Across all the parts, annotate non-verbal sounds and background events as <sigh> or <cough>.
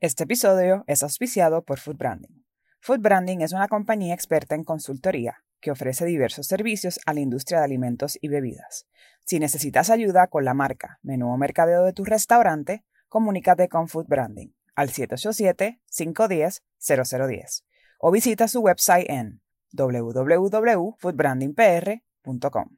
Este episodio es auspiciado por Food Branding. Food Branding es una compañía experta en consultoría que ofrece diversos servicios a la industria de alimentos y bebidas. Si necesitas ayuda con la marca, menú o mercadeo de tu restaurante, comunícate con Food Branding al 787-510-0010 o visita su website en www.foodbrandingpr.com.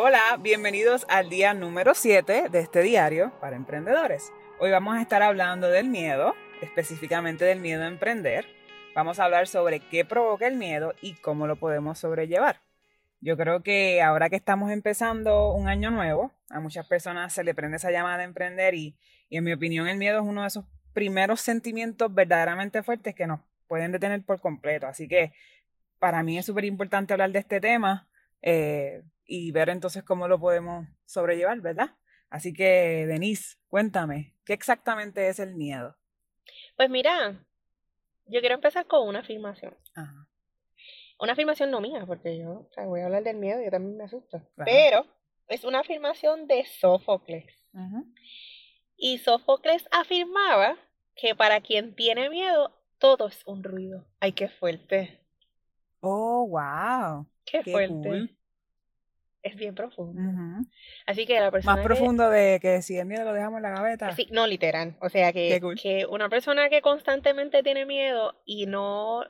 Hola, bienvenidos al día número 7 de este diario para emprendedores. Hoy vamos a estar hablando del miedo, específicamente del miedo a emprender. Vamos a hablar sobre qué provoca el miedo y cómo lo podemos sobrellevar. Yo creo que ahora que estamos empezando un año nuevo, a muchas personas se le prende esa llamada de emprender y, en mi opinión el miedo es uno de esos primeros sentimientos verdaderamente fuertes que nos pueden detener por completo. Así que para mí es súper importante hablar de este tema. Eh, y ver entonces cómo lo podemos sobrellevar, ¿verdad? Así que, Denise, cuéntame, ¿qué exactamente es el miedo? Pues mira, yo quiero empezar con una afirmación. Ajá. Una afirmación no mía, porque yo o sea, voy a hablar del miedo y yo también me asusto. Pero es una afirmación de Sófocles. Y Sófocles afirmaba que para quien tiene miedo, todo es un ruido. Ay, qué fuerte. Oh, wow. Qué, fuerte es bien profundo. Así que la persona. Más profundo de que si el miedo lo dejamos en la gaveta. Sí, no literal. O sea que, que una persona que constantemente tiene miedo y no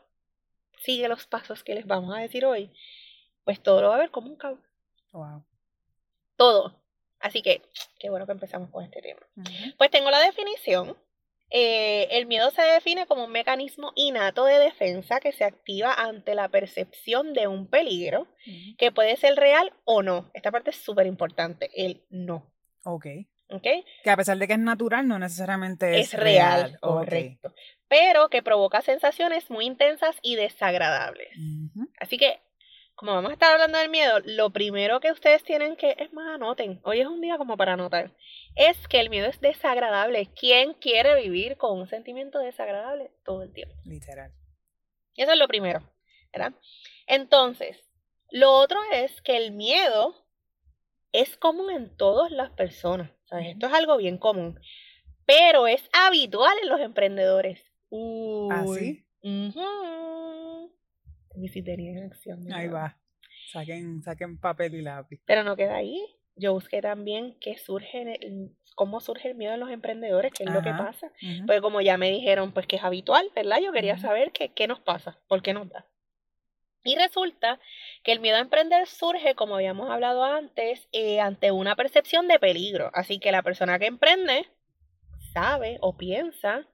sigue los pasos que les vamos a decir hoy, pues todo lo va a ver como un caos. Wow. Todo. Así que, qué bueno que empezamos con este tema. Pues tengo la definición eh, el miedo se define como un mecanismo innato de defensa que se activa ante la percepción de un peligro, que puede ser real o no. Esta parte es súper importante, el no. Ok. Okay. Que a pesar de que es natural, no necesariamente es, es real. Correcto. Pero que provoca sensaciones muy intensas y desagradables. Así que como vamos a estar hablando del miedo, lo primero que ustedes tienen que, es más, anoten, hoy es un día como para anotar, es que el miedo es desagradable. ¿Quién quiere vivir con un sentimiento desagradable todo el tiempo? Literal. Eso es lo primero, ¿verdad? Entonces, lo otro es que el miedo es común en todas las personas. Esto es algo bien común, pero es habitual en los emprendedores. ¿Ah, sí? En acción. Ahí va. Saquen, saquen papel y lápiz. Pero no queda ahí. Yo busqué también qué surge, cómo surge el miedo en los emprendedores, qué es lo que pasa. Pues como ya me dijeron, pues que es habitual, ¿verdad? Yo quería saber qué, qué nos pasa, por qué nos da. Y resulta que el miedo a emprender surge, como habíamos hablado antes, eh, ante una percepción de peligro. Así que la persona que emprende sabe o piensa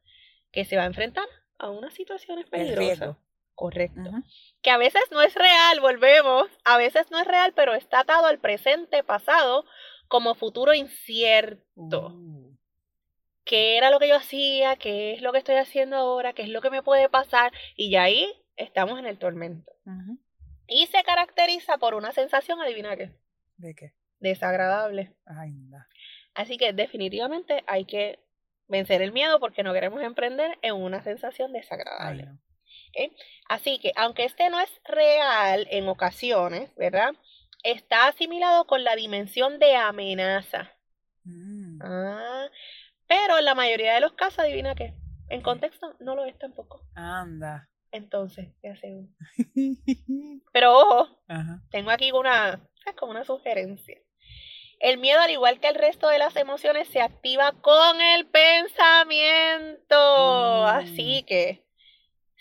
que se va a enfrentar a unas situaciones peligrosas. Correcto. Que a veces no es real, volvemos, a veces no es real, pero está atado al presente, pasado, como futuro incierto. Uh. ¿Qué era lo que yo hacía? ¿Qué es lo que estoy haciendo ahora? ¿Qué es lo que me puede pasar? Y ya ahí estamos en el tormento. Y se caracteriza por una sensación, adivina qué. ¿De qué? Desagradable. Ay, Así que definitivamente hay que vencer el miedo porque no queremos emprender en una sensación desagradable. Así que, aunque este no es real en ocasiones, ¿verdad? Está asimilado con la dimensión de amenaza. Mm. Ah, pero en la mayoría de los casos, adivina qué, en contexto no lo es tampoco. Anda. Entonces, ¿qué hacemos? <laughs> Pero ojo, tengo aquí una, como una sugerencia. El miedo, al igual que el resto de las emociones, se activa con el pensamiento. Así mm. que,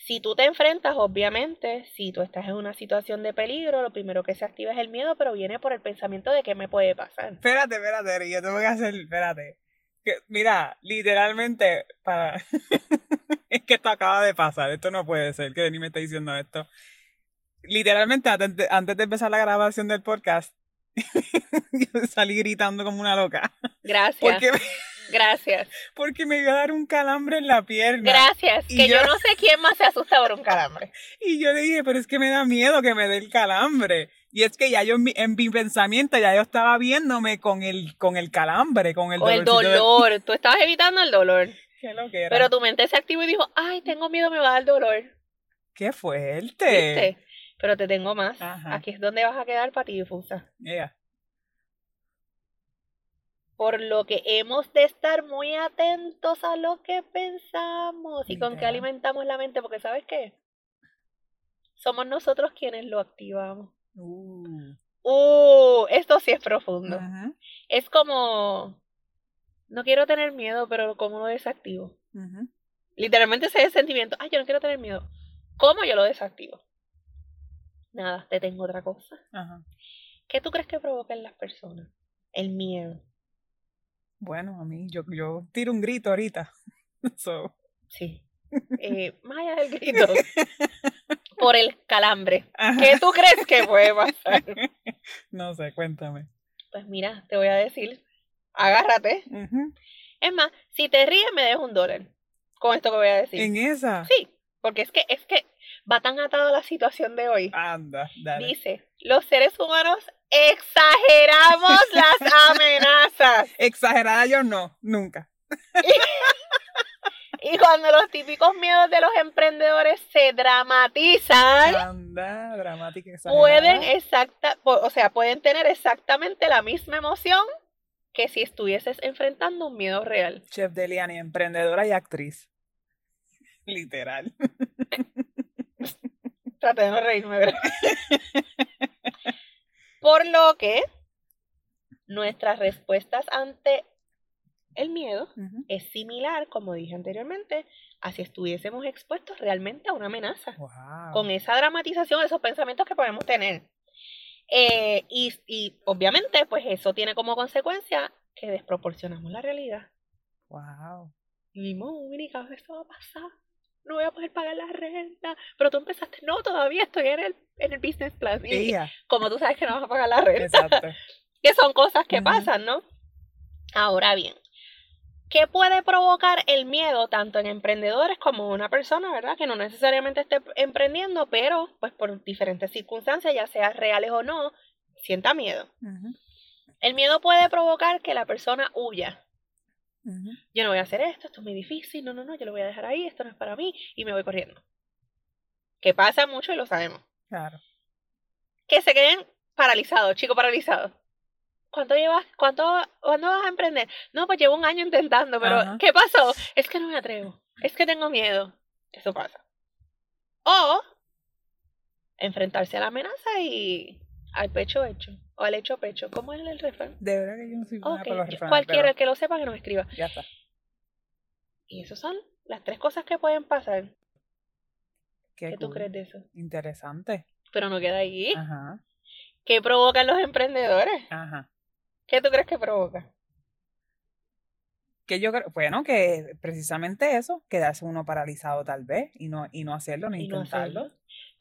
si tú te enfrentas, obviamente, si tú estás en una situación de peligro, lo primero que se activa es el miedo, pero viene por el pensamiento de qué me puede pasar. Espérate, espérate, yo tengo que hacer, espérate. mira, literalmente, para... <laughs> es que esto acaba de pasar, esto no puede ser, que ni me está diciendo esto. Literalmente, antes de empezar la grabación del podcast, <laughs> yo salí gritando como una loca. Gracias. Porque Gracias. Porque me iba a dar un calambre en la pierna. Gracias. que yo... no sé quién más se asusta por un <laughs> calambre. Y yo le dije, pero es que me da miedo que me dé el calambre. Y es que ya yo en mi, pensamiento ya yo estaba viéndome con el, con el calambre, con el o el dolor. Tú estabas evitando el dolor. <laughs> Qué lo que era. Pero tu mente se activó y dijo, ay, tengo miedo, me va a dar dolor. Qué fuerte. Pero te tengo más. Aquí es donde vas a quedar para ti difusa. Por lo que hemos de estar muy atentos a lo que pensamos y con qué alimentamos la mente, porque ¿sabes qué? Somos nosotros quienes lo activamos. Uh. uh esto sí es profundo. Es como, no quiero tener miedo, pero ¿cómo lo desactivo? Literalmente ese sentimiento, ay, yo no quiero tener miedo. ¿Cómo yo lo desactivo? Nada, te tengo otra cosa. ¿Qué tú crees que provoca en las personas? El miedo. Bueno, a mí, yo, yo tiro un grito ahorita. <laughs> Sí. Eh, <laughs> más allá del grito. por el calambre. ¿Qué tú crees que puede pasar? <laughs> No sé, cuéntame. Pues mira, te voy a decir, agárrate. Es más, si te ríes me dejo un dólar con esto que voy a decir. ¿En esa? Sí, porque es que, es que va tan atado a la situación de hoy. Anda, dale. Dice, los seres humanos exageramos las <laughs> amenazas. Exagerada yo no, nunca. <laughs> Y, cuando los típicos miedos de los emprendedores se dramatizan, Anda, dramática pueden exacta, o sea, pueden tener exactamente la misma emoción que si estuvieses enfrentando un miedo real. Chef Deliani, emprendedora y actriz. Literal. Traté de no reírme, <laughs> Por lo que nuestras respuestas ante el miedo es similar, como dije anteriormente, a si estuviésemos expuestos realmente a una amenaza. Con esa dramatización, esos pensamientos que podemos tener. Eh, y, y, obviamente, pues eso tiene como consecuencia que desproporcionamos la realidad. Wow. Y vimos, oh, esto va a pasar no voy a poder pagar la renta. Pero tú empezaste, no, todavía estoy en el, en el business plan. Y como tú sabes que no vas a pagar la renta. Exacto. <laughs> que son cosas que pasan, ¿no? Ahora bien, ¿qué puede provocar el miedo tanto en emprendedores como en una persona, ¿verdad? Que no necesariamente esté emprendiendo, pero pues por diferentes circunstancias, ya sea reales o no, sienta miedo. El miedo puede provocar que la persona huya, yo no voy a hacer esto, esto es muy difícil, no, no, no, yo lo voy a dejar ahí, esto no es para mí, y me voy corriendo. Que pasa mucho y lo sabemos. Claro. Que se queden paralizados, chicos paralizados. ¿Cuánto llevas? ¿Cuánto, ¿Cuándo vas a emprender? No, pues llevo un año intentando, pero ¿qué pasó? Es que no me atrevo, es que tengo miedo. Eso pasa. O enfrentarse a la amenaza y al pecho hecho. O al hecho pecho. ¿Cómo es el refrán? De verdad que yo no soy buena por los refranes. Cualquiera que lo sepa que nos escriba. Ya está. Y esas son las tres cosas que pueden pasar. ¿Qué, tú crees de eso? Interesante. Pero no queda ahí. Ajá. ¿Qué provocan los emprendedores? Ajá. ¿Qué tú crees que provoca? Que yo creo, bueno, que precisamente eso, quedarse uno paralizado tal vez y no, y no hacerlo ni intentarlo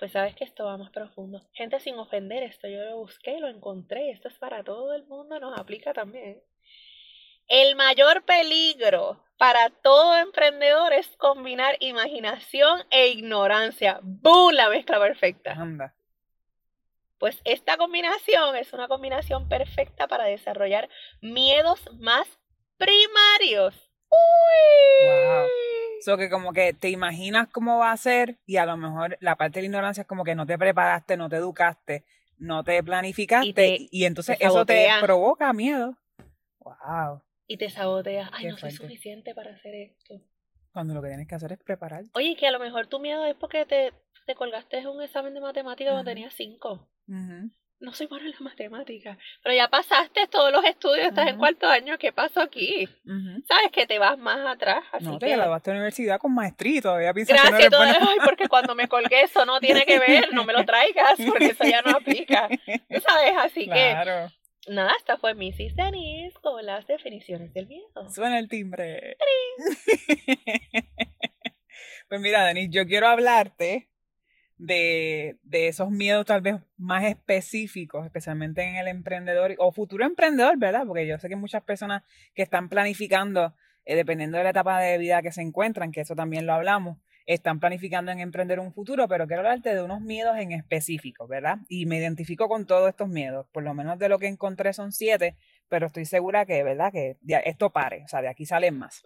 pues sabes que esto va más profundo. Gente sin ofender, esto yo lo busqué, lo encontré, esto es para todo el mundo, nos aplica también. El mayor peligro para todo emprendedor es combinar imaginación e ignorancia. ¡Bum! La mezcla perfecta. Anda. Pues esta combinación es una combinación perfecta para desarrollar miedos más primarios. ¡Uy! So que como que te imaginas cómo va a ser y a lo mejor la parte de la ignorancia es como que no te preparaste, no te educaste, no te planificaste y, entonces eso te provoca miedo. Wow. Y te saboteas. Ay, no soy suficiente para hacer esto. Cuando lo que tienes que hacer es preparar. Oye, que a lo mejor tu miedo es porque te, te colgaste en un examen de matemáticas cuando tenías cinco. No soy buena en la matemática, pero ya pasaste todos los estudios, estás en cuarto año, ¿qué pasó aquí? Sabes que te vas más atrás. Así no, te que... graduaste a la universidad con maestría todavía piensas Gracias, que no eres Ay, porque cuando me colgué eso no tiene que ver, no me lo traigas, <laughs> porque eso ya no aplica. ¿Sabes? Así claro. que nada, esta fue Missy Denise con las definiciones del miedo. Suena el timbre. <laughs> pues mira, Denise, yo quiero hablarte de, de, esos miedos tal vez más específicos, especialmente en el emprendedor o futuro emprendedor, ¿verdad? Porque yo sé que muchas personas que están planificando, eh, dependiendo de la etapa de vida que se encuentran, que eso también lo hablamos, están planificando en emprender un futuro, pero quiero hablarte de unos miedos en específico, ¿verdad? Y me identifico con todos estos miedos, por lo menos de lo que encontré son siete, pero estoy segura que, ¿verdad? Que esto pare, o sea, de aquí salen más.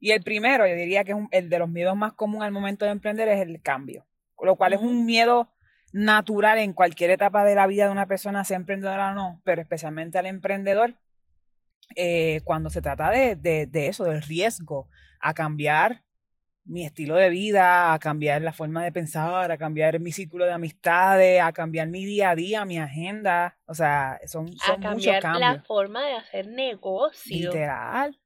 Y el primero, yo diría que es el de los miedos más comunes al momento de emprender es el cambio lo cual es un miedo natural en cualquier etapa de la vida de una persona, sea emprendedora o no, pero especialmente al emprendedor, eh, cuando se trata de, de, eso, del riesgo a cambiar mi estilo de vida, a cambiar la forma de pensar, a cambiar mi círculo de amistades, a cambiar mi día a día, mi agenda. O sea, son, son a muchos cambios. La forma de hacer negocio. Literal.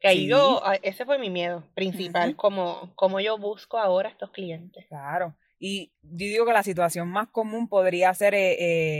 Que ahí yo, ese fue mi miedo principal, como, como yo busco ahora estos clientes. Claro. Y yo digo que la situación más común podría ser eh,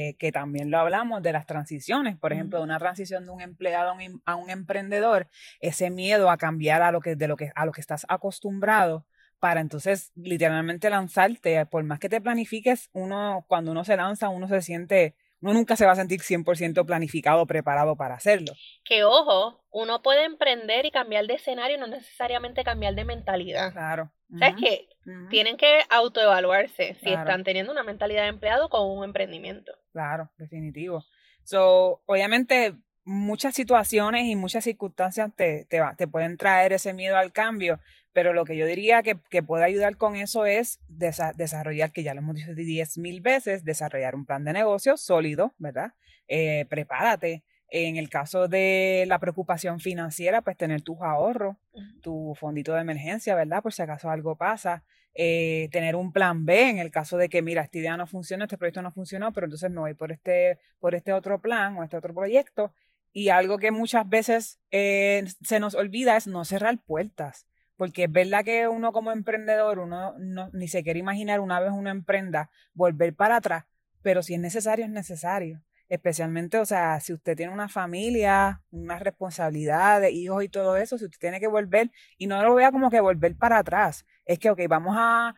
eh, que también lo hablamos de las transiciones, por ejemplo, de una transición de un empleado a un, emprendedor, ese miedo a cambiar a lo que, de lo que, a lo que estás acostumbrado para entonces literalmente lanzarte, por más que te planifiques, uno cuando uno se lanza, uno se siente uno nunca se va a sentir 100% planificado, preparado para hacerlo. Que ojo, uno puede emprender y cambiar de escenario, no necesariamente cambiar de mentalidad. Claro. ¿Sabes qué? Tienen que autoevaluarse si están teniendo una mentalidad de empleado con un emprendimiento. Claro, definitivo. So, obviamente, muchas situaciones y muchas circunstancias te, te, te pueden traer ese miedo al cambio, pero lo que yo diría que, que puede ayudar con eso es desarrollar, que ya lo hemos dicho diez mil veces, desarrollar un plan de negocio sólido, ¿verdad? Eh, prepárate. En el caso de la preocupación financiera, pues tener tus ahorros, tu fondito de emergencia, ¿verdad? Por si acaso algo pasa. Eh, tener un plan B en el caso de que, mira, esta idea no funciona, este proyecto no funcionó, pero entonces me voy por este, por este otro plan o este otro proyecto. Y algo que muchas veces eh, se nos olvida es no cerrar puertas porque es verdad que uno como emprendedor, uno no, ni se quiere imaginar una vez uno emprenda volver para atrás, pero si es necesario, es necesario. Especialmente, o sea, si usted tiene una familia, una responsabilidad de hijos y todo eso, si usted tiene que volver, y no lo vea como que volver para atrás, es que, ok, vamos a,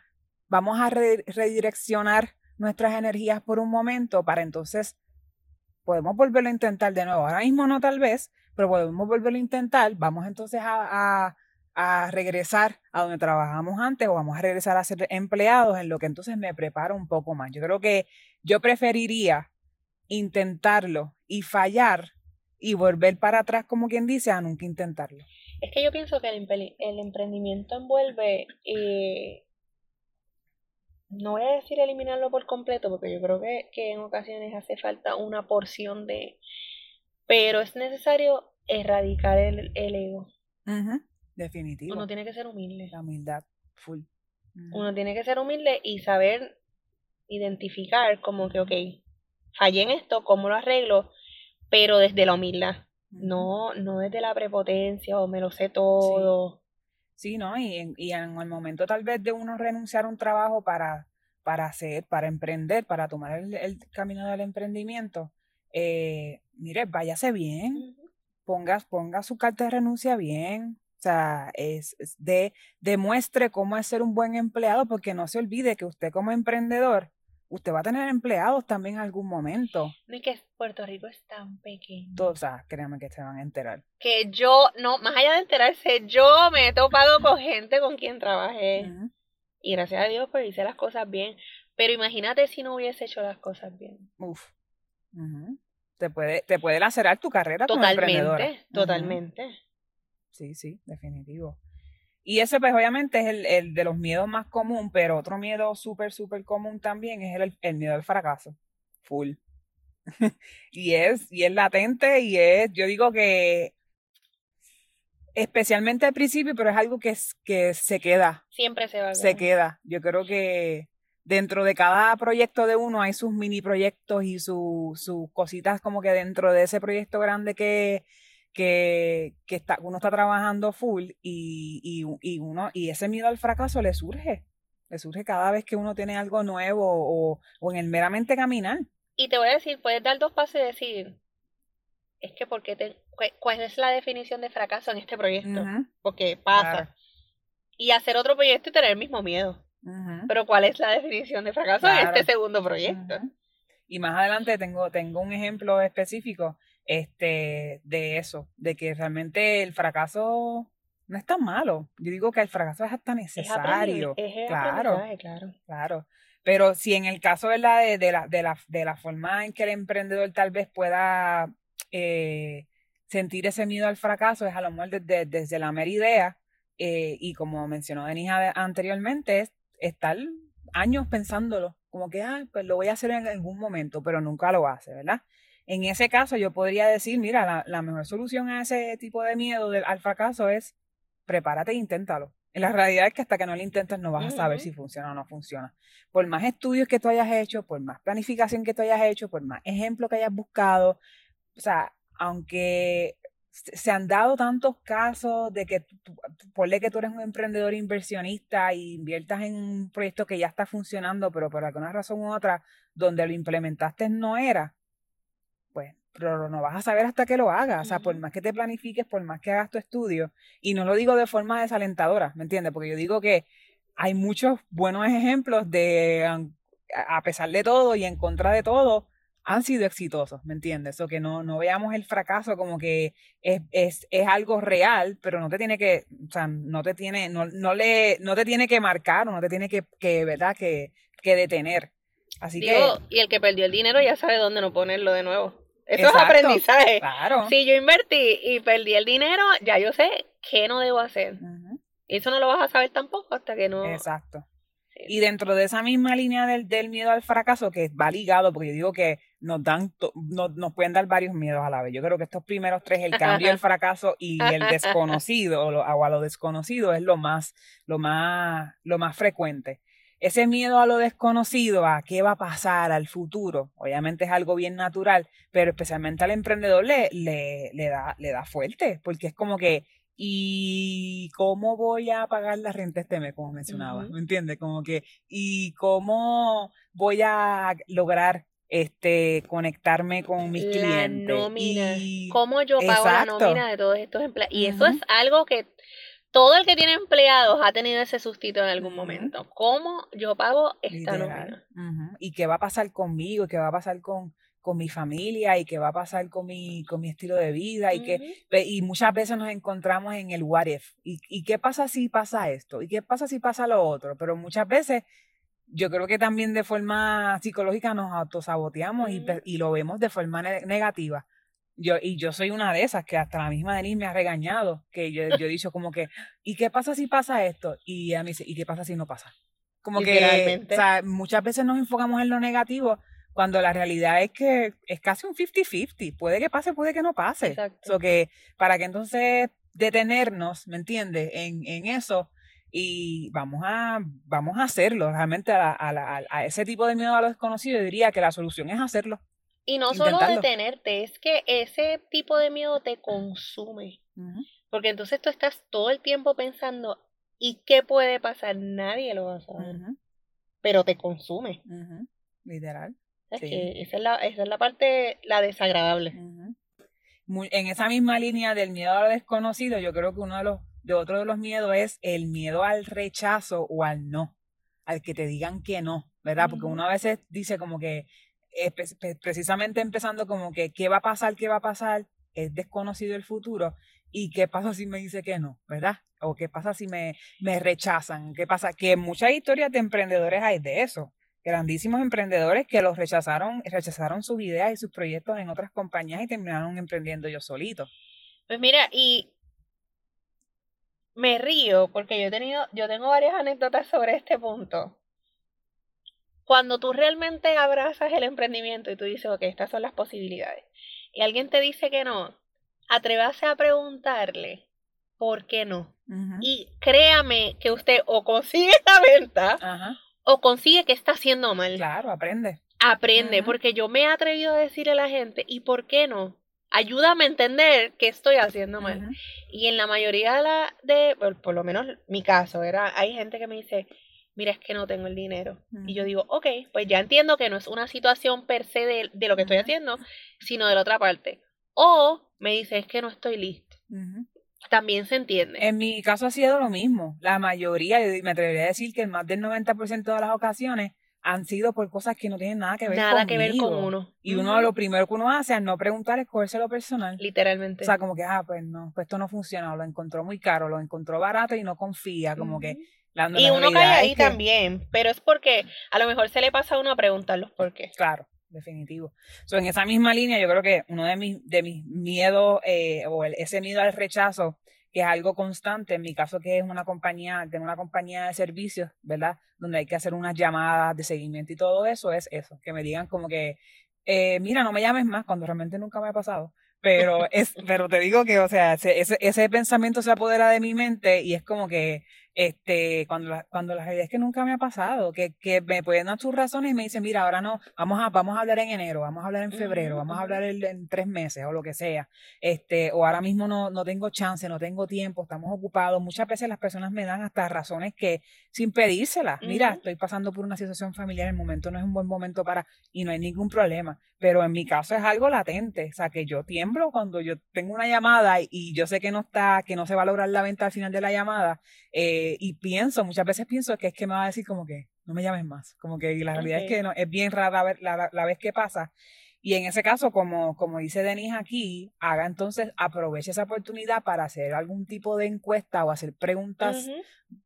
vamos a redireccionar nuestras energías por un momento para entonces podemos volverlo a intentar de nuevo. Ahora mismo no tal vez, pero podemos volverlo a intentar. Vamos entonces a a regresar a donde trabajamos antes o vamos a regresar a ser empleados, en lo que entonces me preparo un poco más. Yo creo que yo preferiría intentarlo y fallar y volver para atrás, como quien dice, a nunca intentarlo. Es que yo pienso que el, emprendimiento envuelve, eh, no voy a decir eliminarlo por completo, porque yo creo que, en ocasiones hace falta una porción de, pero es necesario erradicar el, ego. Definitivo. Uno tiene que ser humilde. La humildad, full. Uno tiene que ser humilde y saber identificar como que, ok, fallé en esto, ¿cómo lo arreglo? Pero desde la humildad, no, no desde la prepotencia o me lo sé todo. Sí, ¿no? Y en, y en el momento tal vez de uno renunciar a un trabajo para, para hacer, para emprender, para tomar el, camino del emprendimiento, eh, mire, váyase bien, ponga, ponga su carta de renuncia bien, o sea, es, de, demuestre cómo es ser un buen empleado, porque no se olvide que usted como emprendedor, usted va a tener empleados también en algún momento. No es que Puerto Rico es tan pequeño. o sea, créanme que se van a enterar. Que yo, no, más allá de enterarse, yo me he topado con gente con quien trabajé. Y gracias a Dios, pues hice las cosas bien. Pero imagínate si no hubiese hecho las cosas bien. Uf. Te puede, te puede lacerar tu carrera como emprendedora. Totalmente, totalmente. Sí, sí, definitivo. Y ese, pues, obviamente es el, el de los miedos más común, pero otro miedo súper, súper común también es el, el miedo al fracaso. Full. <laughs> y es, y es latente y es, yo digo que especialmente al principio, pero es algo que, que se queda. Siempre se va a Se queda. Yo creo que dentro de cada proyecto de uno hay sus mini proyectos y sus cositas como que dentro de ese proyecto grande que, que, está, uno está trabajando full y, uno, y ese miedo al fracaso le surge. Le surge cada vez que uno tiene algo nuevo o, o en el meramente caminar. Y te voy a decir, puedes dar dos pasos y decir, es que porque te, cuál es la definición de fracaso en este proyecto, porque pasa. Y hacer otro proyecto y tener el mismo miedo. Pero ¿cuál es la definición de fracaso en este segundo proyecto? Y más adelante tengo, tengo un ejemplo específico este, de eso, de que realmente el fracaso no es tan malo. Yo digo que el fracaso es hasta necesario. claro, claro. Claro. Pero si en el caso De, la, de, la, de la forma en que el emprendedor tal vez pueda eh, sentir ese miedo al fracaso, es a lo mejor desde, desde la mera idea, eh, y como mencionó Denise anteriormente, es estar años pensándolo, como que, ah, pues lo voy a hacer en algún momento, pero nunca lo hace, ¿verdad? En ese caso yo podría decir, mira, la, la mejor solución a ese tipo de miedo al fracaso es prepárate e inténtalo. En la realidad es que hasta que no lo intentes no vas a saber si funciona o no funciona. Por más estudios que tú hayas hecho, por más planificación que tú hayas hecho, por más ejemplos que hayas buscado, o sea, aunque se han dado tantos casos de que, ponle que tú eres un emprendedor inversionista y inviertas en un proyecto que ya está funcionando, pero por alguna razón u otra, donde lo implementaste no era, pero no vas a saber hasta que lo hagas. O sea, por más que te planifiques, por más que hagas tu estudio, y no lo digo de forma desalentadora, ¿me entiendes? Porque yo digo que hay muchos buenos ejemplos de, a pesar de todo y en contra de todo, han sido exitosos, ¿me entiendes? O que no, no veamos el fracaso como que es, es, es, algo real, pero no te tiene que, o sea, no te tiene, no, no le, no te tiene que marcar o no te tiene que, que ¿verdad? Que, que detener. Así Digo, que. Y el que perdió el dinero ya sabe dónde no ponerlo de nuevo. Eso es aprendizaje. Claro. Si yo invertí y perdí el dinero, ya yo sé qué no debo hacer. Eso no lo vas a saber tampoco hasta que no. Exacto. Y dentro de esa misma línea del, del, miedo al fracaso, que va ligado, porque yo digo que nos dan, nos pueden dar varios miedos a la vez. Yo creo que estos primeros tres, el cambio, el <laughs> fracaso y el desconocido, o, lo, o a lo desconocido, es lo más, lo más, lo más frecuente. Ese miedo a lo desconocido, a qué va a pasar al futuro, obviamente es algo bien natural, pero especialmente al emprendedor le, le, le, da, le da fuerte, porque es como que, ¿y cómo voy a pagar la renta este mes, como mencionaba? ¿Me entiendes? Como que, ¿y cómo voy a lograr este conectarme con mis la Nómina. ¿Cómo yo pago la nómina de todos estos empleados? Y eso es algo que todo el que tiene empleados ha tenido ese sustito en algún momento. ¿Cómo yo pago esta nómina? ¿Y qué va a pasar conmigo? ¿Y qué va a pasar con, con mi familia? ¿Y qué va a pasar con mi, con mi estilo de vida? Y, que, y muchas veces nos encontramos en el what if. ¿Y, ¿Y qué pasa si pasa esto? ¿Y qué pasa si pasa lo otro? Pero muchas veces yo creo que también de forma psicológica nos autosaboteamos y, y, lo vemos de forma negativa. Yo, y yo soy una de esas que hasta la misma Denise me ha regañado, que yo, yo he dicho como que, ¿y qué pasa si pasa esto? Y a mí dice, ¿y qué pasa si no pasa? Como que, o sea, muchas veces nos enfocamos en lo negativo cuando la realidad es que es casi un 50-50. Puede que pase, puede que no pase. Exacto. que para que entonces detenernos, ¿me entiendes? En, en eso y vamos a, vamos a hacerlo. Realmente a, a, a, ese tipo de miedo a lo desconocido, diría que la solución es hacerlo. Y no solo detenerte, es que ese tipo de miedo te consume. Porque entonces tú estás todo el tiempo pensando, ¿y qué puede pasar? Nadie lo va a saber. Pero te consume. Literal. Es que esa es, la, esa es la parte, la desagradable. en esa misma línea del miedo a lo desconocido, yo creo que uno de los de otro de los miedos es el miedo al rechazo o al no, al que te digan que no, ¿verdad? Porque uno a veces dice como que, precisamente empezando como que, ¿qué va a pasar? ¿Qué va a pasar? Es desconocido el futuro. ¿Y qué pasa si me dice que no? ¿Verdad? ¿O qué pasa si me, me rechazan? ¿Qué pasa? Que muchas historias de emprendedores hay de eso. Grandísimos emprendedores que los rechazaron, rechazaron sus ideas y sus proyectos en otras compañías y terminaron emprendiendo ellos solitos. Pues mira, y me río porque yo he tenido, yo tengo varias anécdotas sobre este punto. Cuando tú realmente abrazas el emprendimiento y tú dices, ok, estas son las posibilidades, y alguien te dice que no, atrévase a preguntarle por qué no. Y créame que usted o consigue la venta o consigue que está haciendo mal. Claro, aprende. Aprende, porque yo me he atrevido a decirle a la gente, ¿y por qué no? Ayúdame a entender qué estoy haciendo mal. Y en la mayoría de la, de, por, lo menos mi caso, era, hay gente que me dice, mira, es que no tengo el dinero. Y yo digo, ok, pues ya entiendo que no es una situación per se de, de lo que estoy haciendo, sino de la otra parte. O me dice, es que no estoy listo. También se entiende. En mi caso ha sido lo mismo. La mayoría, me atrevería a decir que más del 90% de las ocasiones han sido por cosas que no tienen nada que ver nada que ver con uno. Y uno lo primero que uno hace al no preguntar es lo personal. Literalmente. O sea, como que, ah, pues no, pues esto no funciona, lo encontró muy caro, lo encontró barato y no confía, como que... y uno cae ahí también, pero es porque a lo mejor se le pasa a uno a preguntar los por qué. Claro definitivo. So, en esa misma línea, yo creo que uno de mis, de mis miedos, eh, o ese miedo al rechazo, que es algo constante, en mi caso que es una compañía, tengo una compañía de servicios, ¿verdad? Donde hay que hacer unas llamadas de seguimiento y todo eso, es eso, que me digan como que, eh, mira, no me llames más, cuando realmente nunca me ha pasado. Pero <laughs> es, pero te digo que, o sea, ese, ese pensamiento se apodera de mi mente y es como que este, cuando la, cuando la realidad es que nunca me ha pasado, que, que me pueden dar sus razones y me dicen, mira, ahora no, vamos a, vamos a hablar en enero, vamos a hablar en febrero, vamos a hablar en, tres meses o lo que sea, este, o ahora mismo no, no tengo chance, no tengo tiempo, estamos ocupados. Muchas veces las personas me dan hasta razones que, sin pedírselas, mira, estoy pasando por una situación familiar, el momento no es un buen momento para, y no hay ningún problema. Pero en mi caso es algo latente, o sea, que yo tiemblo cuando yo tengo una llamada y, y yo sé que no está, que no se va a lograr la venta al final de la llamada, eh, eh, y pienso, muchas veces pienso que es que me va a decir como que no me llames más, como que la realidad es que no, es bien rara la, la, vez que pasa. Y en ese caso, como, como dice Denise aquí, haga entonces, aproveche esa oportunidad para hacer algún tipo de encuesta o hacer preguntas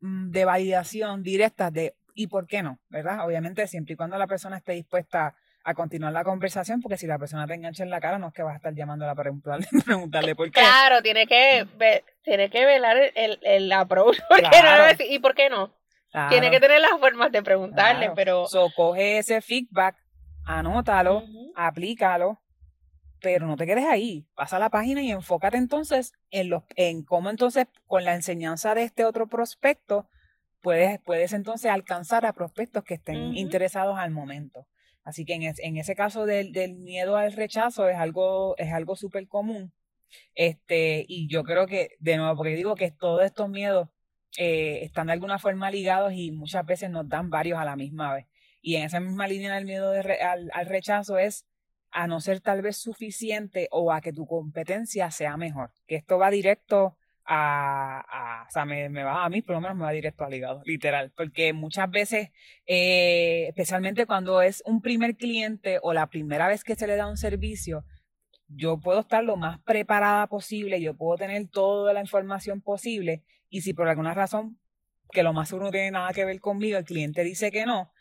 mm, de validación directas de ¿y por qué no? ¿Verdad? Obviamente, siempre y cuando la persona esté dispuesta a continuar la conversación, porque si la persona te engancha en la cara, no es que vas a estar llamándola para preguntarle, <laughs> preguntarle por qué. Claro, tiene que, tiene que velar el, el approach, <laughs> porque no ¿y por qué no? Tiene que tener las formas de preguntarle, pero... So, coge ese feedback, anótalo, aplícalo, pero no te quedes ahí. Pasa a la página y enfócate entonces en, los, en cómo entonces, con la enseñanza de este otro prospecto, puedes, puedes entonces alcanzar a prospectos que estén interesados al momento. Así que en, ese caso del, del, miedo al rechazo es algo, es algo súper común. Este, y yo creo que, de nuevo, porque digo que todos estos miedos eh, están de alguna forma ligados y muchas veces nos dan varios a la misma vez. Y en esa misma línea del miedo al, al rechazo es a no ser tal vez suficiente o a que tu competencia sea mejor. Que esto va directo a, o sea, me, va a mí, por lo menos me va directo al hígado, literal, porque muchas veces, eh, especialmente cuando es un primer cliente o la primera vez que se le da un servicio, yo puedo estar lo más preparada posible, yo puedo tener toda la información posible y si por alguna razón que lo más seguro no tiene nada que ver conmigo, el cliente dice que no,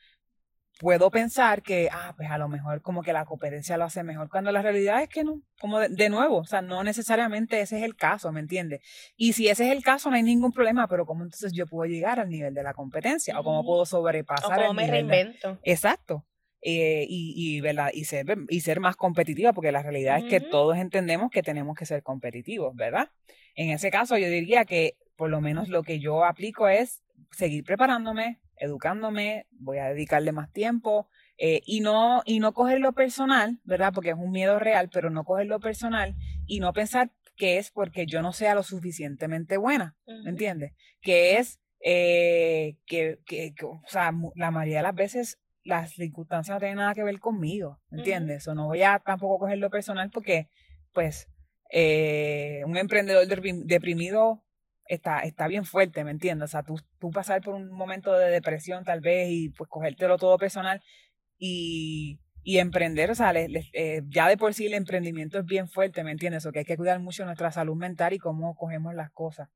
puedo pensar que, ah, pues a lo mejor como que la competencia lo hace mejor, cuando la realidad es que no, como de, nuevo, o sea, no necesariamente ese es el caso, ¿me entiendes? Y si ese es el caso, no hay ningún problema, pero ¿cómo entonces yo puedo llegar al nivel de la competencia? ¿O cómo puedo sobrepasar? O cómo me reinvento. Exacto. Eh, y, y, ¿verdad? Y, ser, y ser más competitiva, porque la realidad es que todos entendemos que tenemos que ser competitivos, ¿verdad? En ese caso, yo diría que por lo menos lo que yo aplico es seguir preparándome, educándome, voy a dedicarle más tiempo eh, y, no, y no cogerlo personal, ¿verdad? Porque es un miedo real, pero no cogerlo personal y no pensar que es porque yo no sea lo suficientemente buena, ¿me entiendes? Que es eh, que, que, o sea, la mayoría de las veces las circunstancias no tienen nada que ver conmigo, ¿me entiendes? O no voy a tampoco cogerlo personal porque, pues, eh, un emprendedor deprimido está, está bien fuerte, ¿me entiendes? O sea, tú, tú pasar por un momento de depresión tal vez y pues cogértelo todo personal y, y emprender, o sea, eh, ya de por sí el emprendimiento es bien fuerte, ¿me entiendes? O que hay que cuidar mucho nuestra salud mental y cómo cogemos las cosas.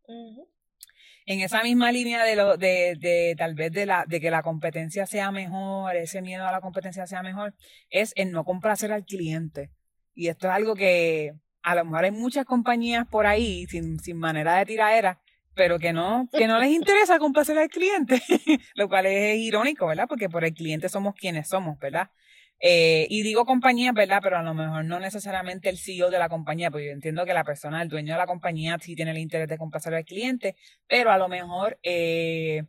En esa misma línea de, lo, de, de tal vez de, la, de que la competencia sea mejor, ese miedo a la competencia sea mejor, es el no complacer al cliente. Y esto es algo que a lo mejor hay muchas compañías por ahí sin, sin manera de tiraera pero que no, que no les interesa complacer al cliente, <laughs> lo cual es irónico, ¿verdad? Porque por el cliente somos quienes somos, ¿verdad? Eh, y digo compañía, ¿verdad? Pero a lo mejor no necesariamente el CEO de la compañía, porque yo entiendo que la persona, el dueño de la compañía sí tiene el interés de complacer al cliente, pero a lo mejor eh,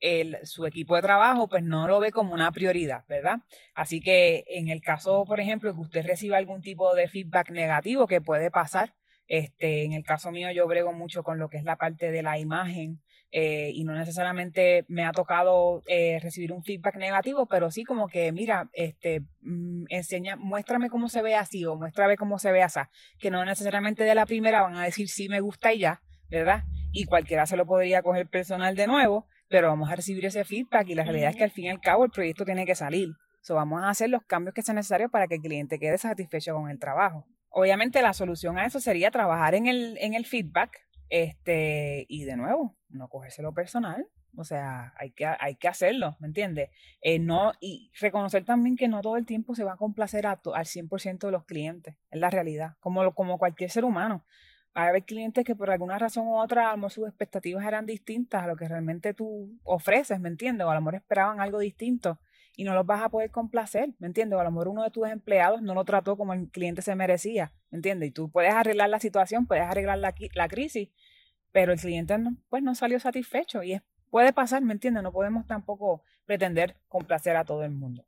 el, su equipo de trabajo pues no lo ve como una prioridad, ¿verdad? Así que en el caso, por ejemplo, que usted reciba algún tipo de feedback negativo que puede pasar, este, en el caso mío yo brego mucho con lo que es la parte de la imagen eh, y no necesariamente me ha tocado eh, recibir un feedback negativo, pero sí como que, mira, este, mm, enseña, muéstrame cómo se ve así o muéstrame cómo se ve así, que no necesariamente de la primera van a decir sí me gusta y ya, ¿verdad? Y cualquiera se lo podría coger personal de nuevo, pero vamos a recibir ese feedback y la realidad es que al fin y al cabo el proyecto tiene que salir. So, vamos a hacer los cambios que sean necesarios para que el cliente quede satisfecho con el trabajo. Obviamente la solución a eso sería trabajar en el, en el feedback, este, y de nuevo, no cogérselo personal. O sea, hay que, hay que hacerlo, ¿me entiendes? Eh, no, y reconocer también que no todo el tiempo se va a complacer a al 100% de los clientes, es la realidad, como, como cualquier ser humano. Va a haber clientes que por alguna razón u otra, a lo mejor sus expectativas eran distintas a lo que realmente tú ofreces, ¿me entiendes? O a lo mejor esperaban algo distinto y no los vas a poder complacer, ¿me entiendes? A lo mejor uno de tus empleados no lo trató como el cliente se merecía, ¿me entiendes? Y tú puedes arreglar la situación, puedes arreglar la, la crisis, pero el cliente no, pues no salió satisfecho y es, puede pasar, ¿me entiendes? No podemos tampoco pretender complacer a todo el mundo.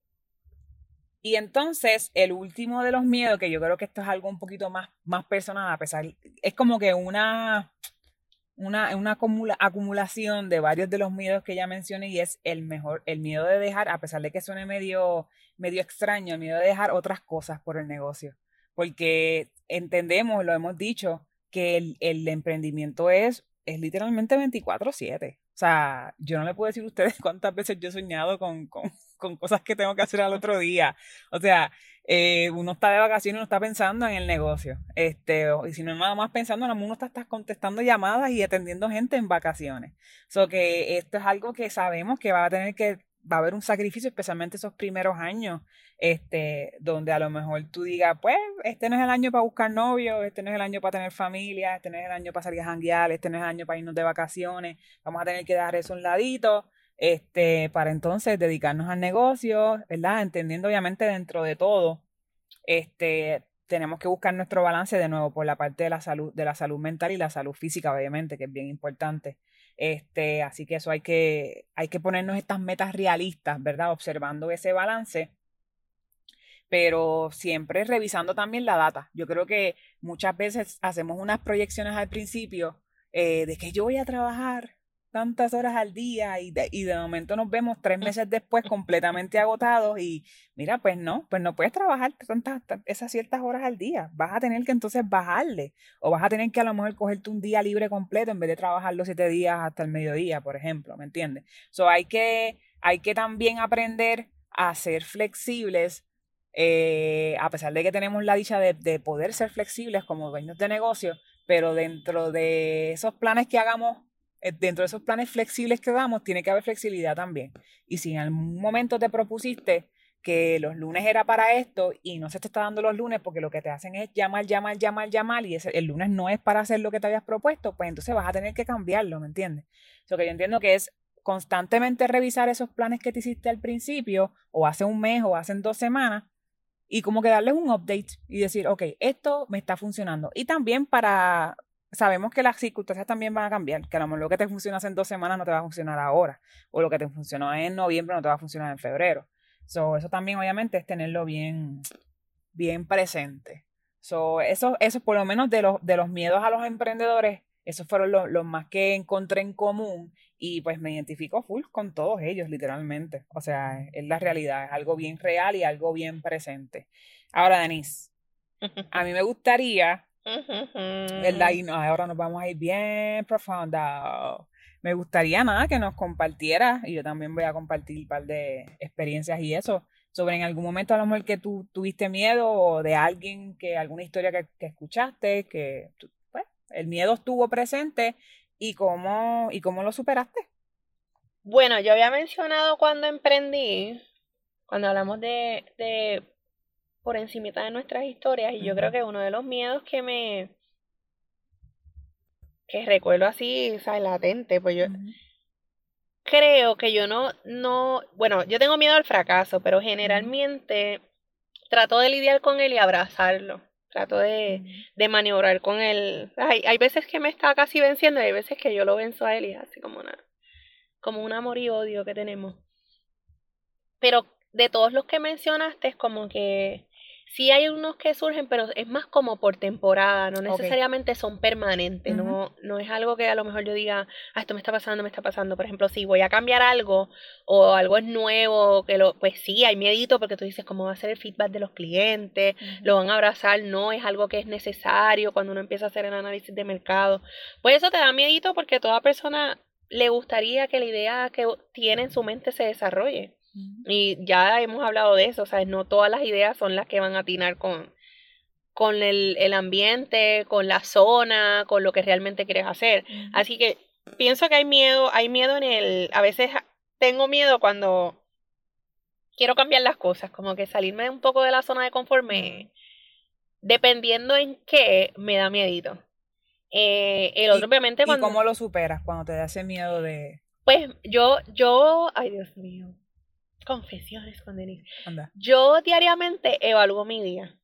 Y entonces, el último de los miedos, que yo creo que esto es algo un poquito más, más personal, a pesar, es como que una, una, una acumulación de varios de los miedos que ya mencioné y es el mejor, el miedo de dejar, a pesar de que suene medio, medio extraño, el miedo de dejar otras cosas por el negocio. Porque entendemos, lo hemos dicho, que el, emprendimiento es, es literalmente 24/7. O sea, yo no le puedo decir a ustedes <laughs> cuántas veces yo he soñado con, con, con cosas que tengo que hacer al otro día. O sea, eh, uno está de vacaciones uno está pensando en el negocio. Este, y si no nada más pensando, uno está, está contestando llamadas y atendiendo gente en vacaciones. So que esto es algo que sabemos que va a tener que va a haber un sacrificio, especialmente esos primeros años, este, donde a lo mejor tú digas, pues, este no es el año para buscar novio, este no es el año para tener familia, este no es el año para salir a janguear, este no es el año para irnos de vacaciones, vamos a tener que dar eso a un ladito, este, para entonces dedicarnos al negocio, ¿verdad? Entendiendo obviamente dentro de todo, este, tenemos que buscar nuestro balance de nuevo por la parte de la salud, de la salud mental y la salud física, obviamente, que es bien importante. Este, así que eso hay que, hay que ponernos estas metas realistas, ¿verdad? Observando ese balance, pero siempre revisando también la data. Yo creo que muchas veces hacemos unas proyecciones al principio eh, de que yo voy a trabajar tantas horas al día y de, y de momento nos vemos tres meses después completamente agotados y mira, pues no, pues no puedes trabajar tantas, esas ciertas horas al día. Vas a tener que entonces bajarle o vas a tener que a lo mejor cogerte un día libre completo en vez de trabajar los siete días hasta el mediodía, por ejemplo, ¿me entiendes? So hay que, hay que también aprender a ser flexibles eh, a pesar de que tenemos la dicha de, de poder ser flexibles como dueños de negocio, pero dentro de esos planes que hagamos dentro de esos planes flexibles que damos, tiene que haber flexibilidad también. Y si en algún momento te propusiste que los lunes era para esto y no se te está dando los lunes porque lo que te hacen es llamar, llamar, llamar, llamar y el lunes no es para hacer lo que te habías propuesto, pues entonces vas a tener que cambiarlo, ¿me entiendes? Lo que yo entiendo que es constantemente revisar esos planes que te hiciste al principio o hace un mes o hace dos semanas y como que darles un update y decir, ok, esto me está funcionando. Y también para sabemos que las circunstancias también van a cambiar, que a lo mejor lo que te funciona hace dos semanas no te va a funcionar ahora, o lo que te funcionó en noviembre no te va a funcionar en febrero. So, eso también obviamente es tenerlo bien, bien presente. So, eso, eso por lo menos de los, de los miedos a los emprendedores, esos fueron los, los más que encontré en común y pues me identifico full con todos ellos, literalmente. O sea, es la realidad, es algo bien real y algo bien presente. Ahora, Denise, <laughs> a mí me gustaría ¿Verdad? Y ahora nos vamos a ir bien profundo. Me gustaría nada que nos compartiera, y yo también voy a compartir un par de experiencias y eso, sobre en algún momento a lo mejor que tú tuviste miedo o de alguien que alguna historia que, escuchaste, que pues, el miedo estuvo presente y cómo, y cómo lo superaste. Bueno, yo había mencionado cuando emprendí, cuando hablamos de, de por encimita de nuestras historias y yo creo que uno de los miedos que me que recuerdo así, o latente, pues yo creo que yo no no, bueno, yo tengo miedo al fracaso, pero generalmente trato de lidiar con él y abrazarlo. Trato de, de maniobrar con él. Hay, hay veces que me está casi venciendo y hay veces que yo lo venzo a él y así como nada. como un amor y odio que tenemos. Pero de todos los que mencionaste, es como que sí hay unos que surgen, pero es más como por temporada, no necesariamente son permanentes, no, no es algo que a lo mejor yo diga, ah, esto me está pasando, me está pasando. Por ejemplo, si voy a cambiar algo o algo es nuevo, que lo, pues sí, hay miedito porque tú dices cómo va a ser el feedback de los clientes, lo van a abrazar, no es algo que es necesario cuando uno empieza a hacer el análisis de mercado. Pues eso te da miedito porque toda persona le gustaría que la idea que tiene en su mente se desarrolle. Y ya hemos hablado de eso, o sea, no todas las ideas son las que van a atinar con, con el, el ambiente, con la zona, con lo que realmente quieres hacer. Así que pienso que hay miedo, hay miedo en el, a veces tengo miedo cuando quiero cambiar las cosas, como que salirme un poco de la zona de confort, dependiendo en qué, me da miedito. Eh, el otro, obviamente, cuando... ¿Y cómo lo superas cuando te da ese miedo de...? Pues yo, yo, ay Dios mío, Confesiones con Denise. Yo diariamente evalúo mi día.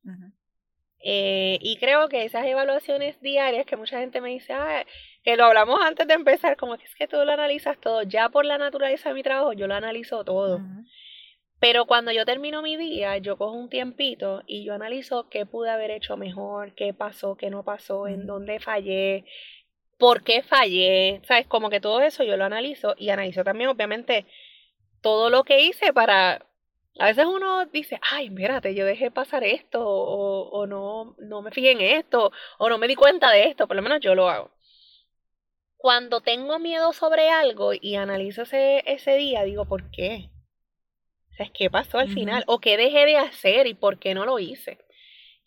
Eh, y creo que esas evaluaciones diarias que mucha gente me dice, ah, que lo hablamos antes de empezar, como que es que tú lo analizas todo, ya por la naturaleza de mi trabajo, yo lo analizo todo. Pero cuando yo termino mi día, yo cojo un tiempito y yo analizo qué pude haber hecho mejor, qué pasó, qué no pasó, en dónde fallé, por qué fallé, ¿sabes? Como que todo eso yo lo analizo y analizo también, obviamente, todo lo que hice para... A veces uno dice, ay, espérate, yo dejé pasar esto, o, o no, no me fijé en esto, o no me di cuenta de esto, por lo menos yo lo hago. Cuando tengo miedo sobre algo y analizo ese, ese día, digo, ¿por qué? O ¿qué pasó al final? ¿O qué dejé de hacer y por qué no lo hice?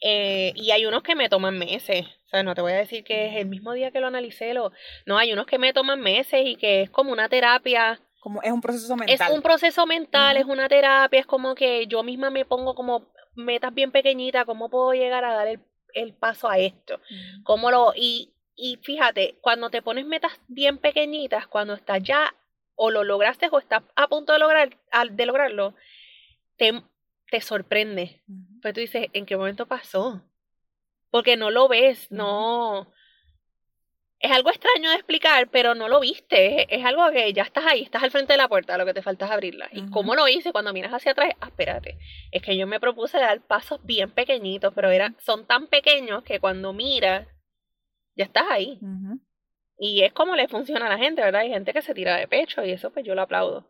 Eh, y hay unos que me toman meses. O sea, no te voy a decir que es el mismo día que lo analicé. Lo... No, hay unos que me toman meses y que es como una terapia como es un proceso mental. Es un proceso mental, es una terapia, es como que yo misma me pongo como metas bien pequeñitas, cómo puedo llegar a dar el, el paso a esto. Cómo lo y, y fíjate, cuando te pones metas bien pequeñitas, cuando estás ya o lo lograste o estás a punto de lograr de lograrlo, te, te sorprende. Pues tú dices, ¿en qué momento pasó? Porque no lo ves, no es algo extraño de explicar, pero no lo viste. Es, algo que ya estás ahí, estás al frente de la puerta, lo que te falta es abrirla. ¿Y cómo lo hice? Cuando miras hacia atrás, ah, espérate. Es que yo me propuse dar pasos bien pequeñitos, pero era, son tan pequeños que cuando miras, ya estás ahí. Y es como le funciona a la gente, ¿verdad? Hay gente que se tira de pecho y eso pues yo lo aplaudo.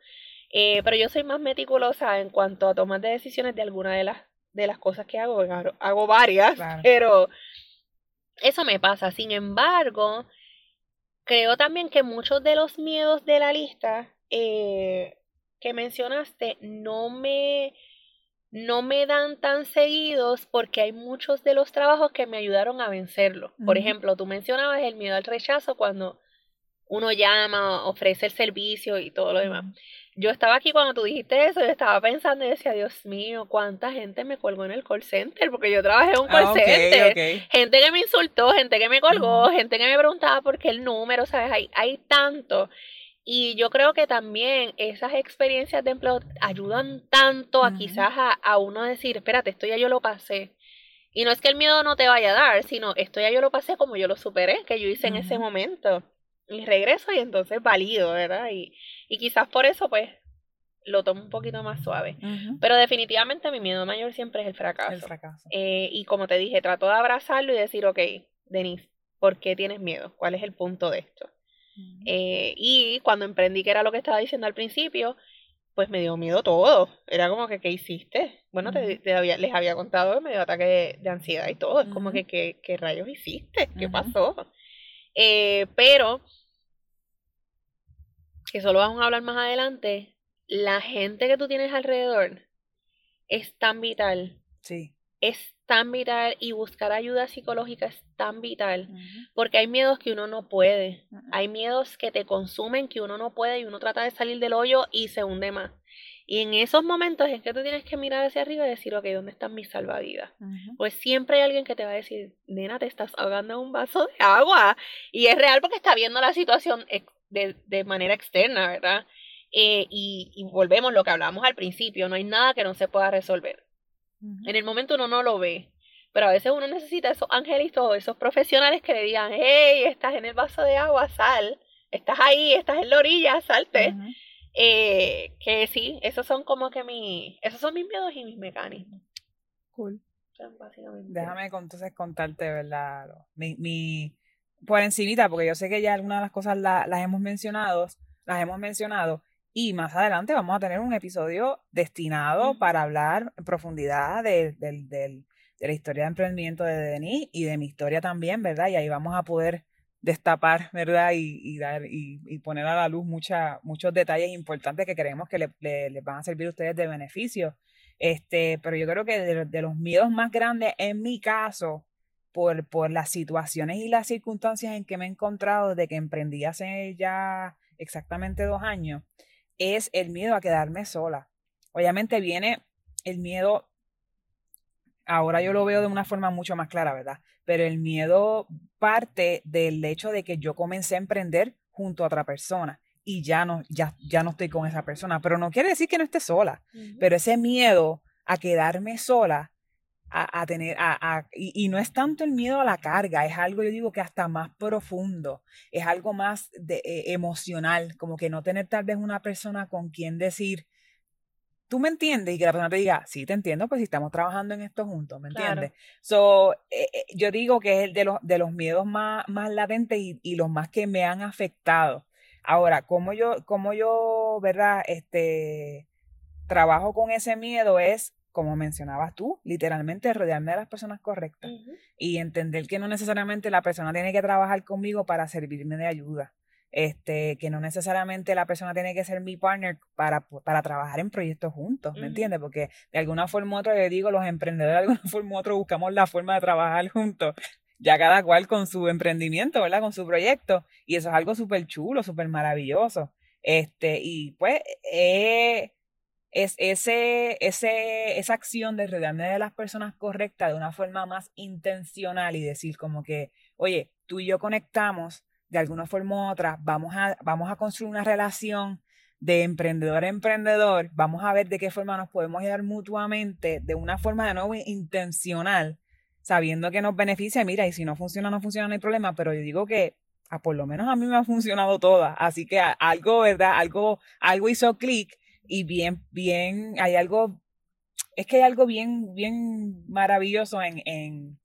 Eh, pero yo soy más meticulosa en cuanto a tomar de decisiones de alguna de las, de las cosas que hago. Hago varias, pero eso me pasa. Sin embargo, Creo también que muchos de los miedos de la lista eh, que mencionaste no me, no me dan tan seguidos porque hay muchos de los trabajos que me ayudaron a vencerlo. Por ejemplo, tú mencionabas el miedo al rechazo cuando uno llama, ofrece el servicio y todo lo demás yo estaba aquí cuando tú dijiste eso, yo estaba pensando y decía, Dios mío, cuánta gente me colgó en el call center, porque yo trabajé en un call ah, center. Gente que me insultó, gente que me colgó, gente que me preguntaba por qué el número, ¿sabes? Hay, hay tanto. Y yo creo que también esas experiencias de empleo ayudan tanto a quizás a, a, uno decir, espérate, esto ya yo lo pasé. Y no es que el miedo no te vaya a dar, sino esto ya yo lo pasé como yo lo superé, que yo hice en ese momento. Y regreso y entonces valido, ¿verdad? Y, y quizás por eso, pues, lo tomo un poquito más suave. Pero definitivamente mi miedo mayor siempre es el fracaso. El fracaso. Eh, y como te dije, trato de abrazarlo y decir, ok, Denise, ¿por qué tienes miedo? ¿Cuál es el punto de esto? Eh, y cuando emprendí, que era lo que estaba diciendo al principio, pues me dio miedo todo. Era como que, ¿qué hiciste? Bueno, te, les había contado que me dio ataque de, ansiedad y todo. Es como que, ¿qué, rayos hiciste? ¿Qué pasó? Eh, pero que solo vamos a hablar más adelante, la gente que tú tienes alrededor es tan vital. Sí. Es tan vital y buscar ayuda psicológica es tan vital. Porque hay miedos que uno no puede. Hay miedos que te consumen, que uno no puede y uno trata de salir del hoyo y se hunde más. Y en esos momentos es que tú tienes que mirar hacia arriba y decir, ok, ¿dónde están mis salvavidas? Pues siempre hay alguien que te va a decir, nena, te estás ahogando en un vaso de agua. Y es real porque está viendo la situación de, de manera externa, ¿verdad? Eh, y, y, volvemos lo que hablábamos al principio, no hay nada que no se pueda resolver. En el momento uno no lo ve, pero a veces uno necesita esos angelitos, esos profesionales que le digan, hey, estás en el vaso de agua, sal, estás ahí, estás en la orilla, salte. Eh, que sí, esos son como que mi, esos son mis miedos y mis mecanismos. Cool. Déjame entonces contarte, ¿verdad? Mi, mi, por encimita, porque yo sé que ya algunas de las cosas las hemos mencionado, las hemos mencionado, y más adelante vamos a tener un episodio destinado para hablar en profundidad de, de, la historia de emprendimiento de Denis y de mi historia también, ¿verdad? Y ahí vamos a poder destapar, ¿verdad? Y, y dar, y, poner a la luz mucha, muchos detalles importantes que creemos que le, les van a servir a ustedes de beneficio. Este, pero yo creo que de, los miedos más grandes, en mi caso, por, por las situaciones y las circunstancias en que me he encontrado desde que emprendí hace ya exactamente dos años, es el miedo a quedarme sola. Obviamente viene el miedo, ahora yo lo veo de una forma mucho más clara, ¿verdad? Pero el miedo parte del hecho de que yo comencé a emprender junto a otra persona y ya no, ya, ya no estoy con esa persona. Pero no quiere decir que no esté sola. Pero ese miedo a quedarme sola, a, tener, a, y, no es tanto el miedo a la carga, es algo, yo digo, que hasta más profundo, es algo más de, eh, emocional, como que no tener tal vez una persona con quien decir, tú me entiendes y que la persona te diga, sí, te entiendo, pues si estamos trabajando en esto juntos, ¿me entiendes? So, eh, eh, yo digo que es el de los, de los miedos más, más latentes y, y los más que me han afectado. Ahora, como yo, como yo, ¿verdad? Este, trabajo con ese miedo es, como mencionabas tú, literalmente rodearme de las personas correctas y entender que no necesariamente la persona tiene que trabajar conmigo para servirme de ayuda. Este, que no necesariamente la persona tiene que ser mi partner para, para trabajar en proyectos juntos, ¿me entiendes? Porque de alguna forma u otra, yo digo, los emprendedores de alguna <laughs> forma u otra buscamos la forma de trabajar juntos ya cada cual con su emprendimiento, ¿verdad? Con su proyecto. Y eso es algo súper chulo, súper maravilloso. Este, y pues eh, es ese, ese, esa acción de rodearme de las personas correctas de una forma más intencional y decir como que, oye, tú y yo conectamos de alguna forma u otra, vamos a, vamos a construir una relación de emprendedor a emprendedor, vamos a ver de qué forma nos podemos ayudar mutuamente, de una forma de nuevo intencional, sabiendo que nos beneficia, mira, y si no funciona, no funciona, no hay problema, pero yo digo que a por lo menos a mí me ha funcionado toda, así que algo, ¿verdad? Algo, algo hizo clic y bien, bien, hay algo, es que hay algo bien, bien maravilloso en, en,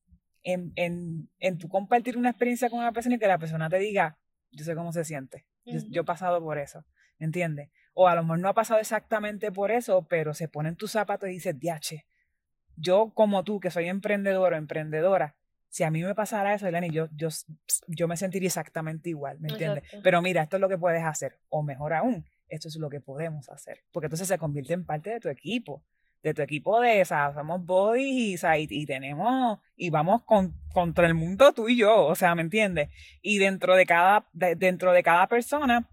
en, en, en tu compartir una experiencia con una persona y que la persona te diga, yo sé cómo se siente, yo, he pasado por eso, ¿entiendes? O a lo mejor no ha pasado exactamente por eso, pero se pone en tus zapatos y dice, diache, yo como tú, que soy emprendedor o emprendedora, si a mí me pasara eso, Eleni, yo, yo, yo me sentiría exactamente igual, ¿me entiendes? Pero mira, esto es lo que puedes hacer, o mejor aún, esto es lo que podemos hacer, porque entonces se convierte en parte de tu equipo, de tu equipo de, o sea, somos bodies y, tenemos, y vamos con, contra el mundo tú y yo, o sea, ¿me entiendes? Y dentro de cada, dentro de cada persona,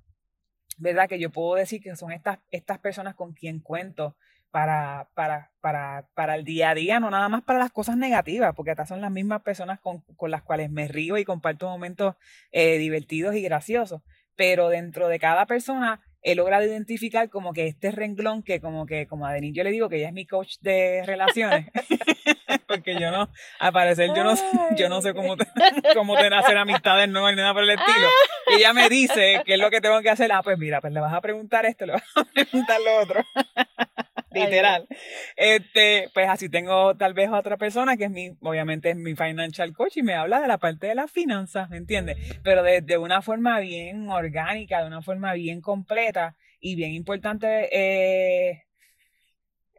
¿verdad? Que yo puedo decir que son estas, estas personas con quien cuento para, para, para, para el día a día, no nada más para las cosas negativas, porque estas son las mismas personas con, con las cuales me río y comparto momentos eh, divertidos y graciosos. Pero dentro de cada persona he logrado identificar como que este renglón que como que, como a Denis yo le digo que ella es mi coach de relaciones, <laughs> porque yo no, al parecer yo no, yo no sé cómo, cómo hacer amistades no ni nada por el estilo. Y ella me dice qué es lo que tengo que hacer. Ah, pues mira, pues le vas a preguntar esto, le vas a preguntar lo otro literal. Este, pues así tengo tal vez otra persona que es mi, obviamente es mi financial coach y me habla de la parte de las finanzas, ¿me entiendes? Pero de, una forma bien orgánica, de una forma bien completa y bien importante eh,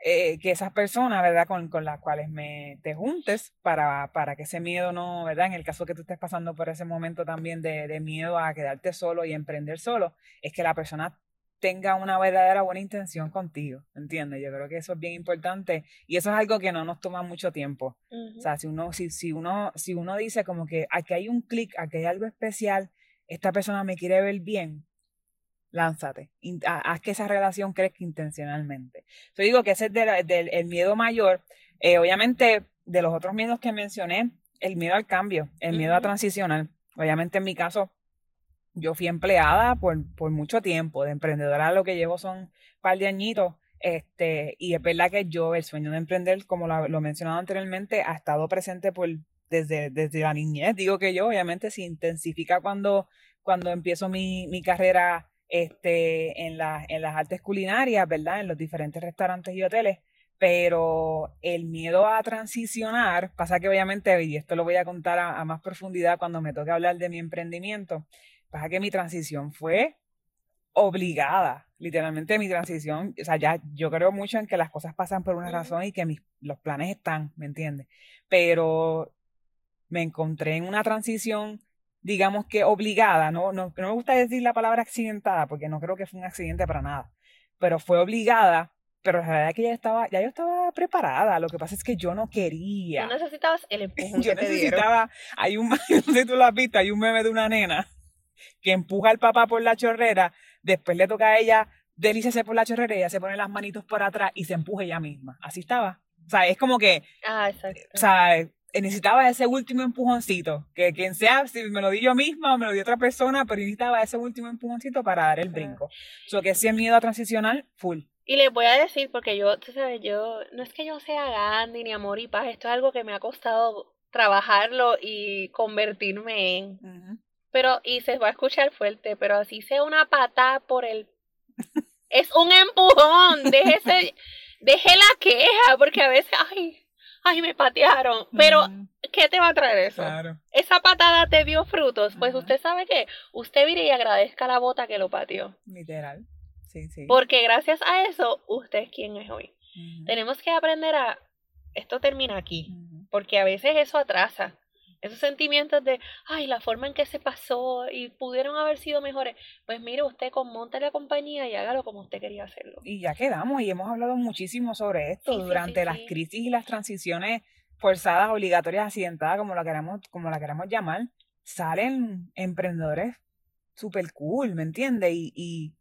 eh, que esas personas, ¿verdad? Con, las cuales me te juntes para, para que ese miedo no, ¿verdad? En el caso que tú estés pasando por ese momento también de, de miedo a quedarte solo y emprender solo, es que la persona tenga una verdadera buena intención contigo, ¿entiendes? Yo creo que eso es bien importante y eso es algo que no nos toma mucho tiempo. O sea, si uno, si, si, uno, si uno dice como que aquí hay un clic, aquí hay algo especial, esta persona me quiere ver bien, lánzate, haz que esa relación crezca intencionalmente. Yo digo que ese es del, el miedo mayor. Eh, obviamente, de los otros miedos que mencioné, el miedo al cambio, el miedo a transicionar. Obviamente, en mi caso, yo fui empleada por, por mucho tiempo, de emprendedora lo que llevo son un par de añitos, este, y es verdad que yo, el sueño de emprender, como lo, lo mencionado anteriormente, ha estado presente por, desde, desde la niñez, digo que yo, obviamente se intensifica cuando, cuando empiezo mi, mi carrera este, en, la, en las artes culinarias, ¿verdad? En los diferentes restaurantes y hoteles. Pero el miedo a transicionar, pasa que obviamente, y esto lo voy a contar a más profundidad cuando me toque hablar de mi emprendimiento, pasa que mi transición fue obligada, literalmente mi transición, o sea, ya yo creo mucho en que las cosas pasan por una razón y que mis, los planes están, ¿me entiendes? Pero me encontré en una transición, digamos que obligada, no, no, no me gusta decir la palabra accidentada porque no creo que fue un accidente para nada, pero fue obligada, pero la realidad es que ya estaba, ya yo estaba preparada, lo que pasa es que yo no quería. Tú necesitabas el empujón <laughs> yo necesitaba, hay un, <laughs> no sé si tú lo has visto, hay un meme de una nena que empuja al papá por la chorrera, después le toca a ella delícese por la chorrera y ella se pone las manitos por atrás y se empuja ella misma. Así estaba. O sea, es como que. Ah, exacto. O sea, necesitaba ese último empujoncito. Que quien sea, si me lo di yo misma o me lo di otra persona, pero necesitaba ese último empujoncito para dar el brinco. O sea, que ese miedo a transicionar, full. Y les voy a decir, porque yo, tú sabes, yo, no es que yo sea Gandhi ni amor y paz, esto es algo que me ha costado trabajarlo y convertirme en pero, y se va a escuchar fuerte, pero así sea una patada por el... es un empujón, déjese, deje la queja, porque a veces, ay, ay, me patearon, pero ¿qué te va a traer eso? Esa patada te dio frutos, pues usted sabe que usted mire y agradezca la bota que lo pateó. Literal, sí, sí. Porque gracias a eso, usted es quien es hoy. Tenemos que aprender a, esto termina aquí, porque a veces eso atrasa. Esos sentimientos de, ay, la forma en que se pasó y pudieron haber sido mejores. Pues mire, usted monte la compañía y hágalo como usted quería hacerlo. Y ya quedamos y hemos hablado muchísimo sobre esto durante las crisis y las transiciones forzadas, obligatorias, accidentadas, como la queramos, como la queramos llamar. Salen emprendedores super cool, ¿me entiendes? y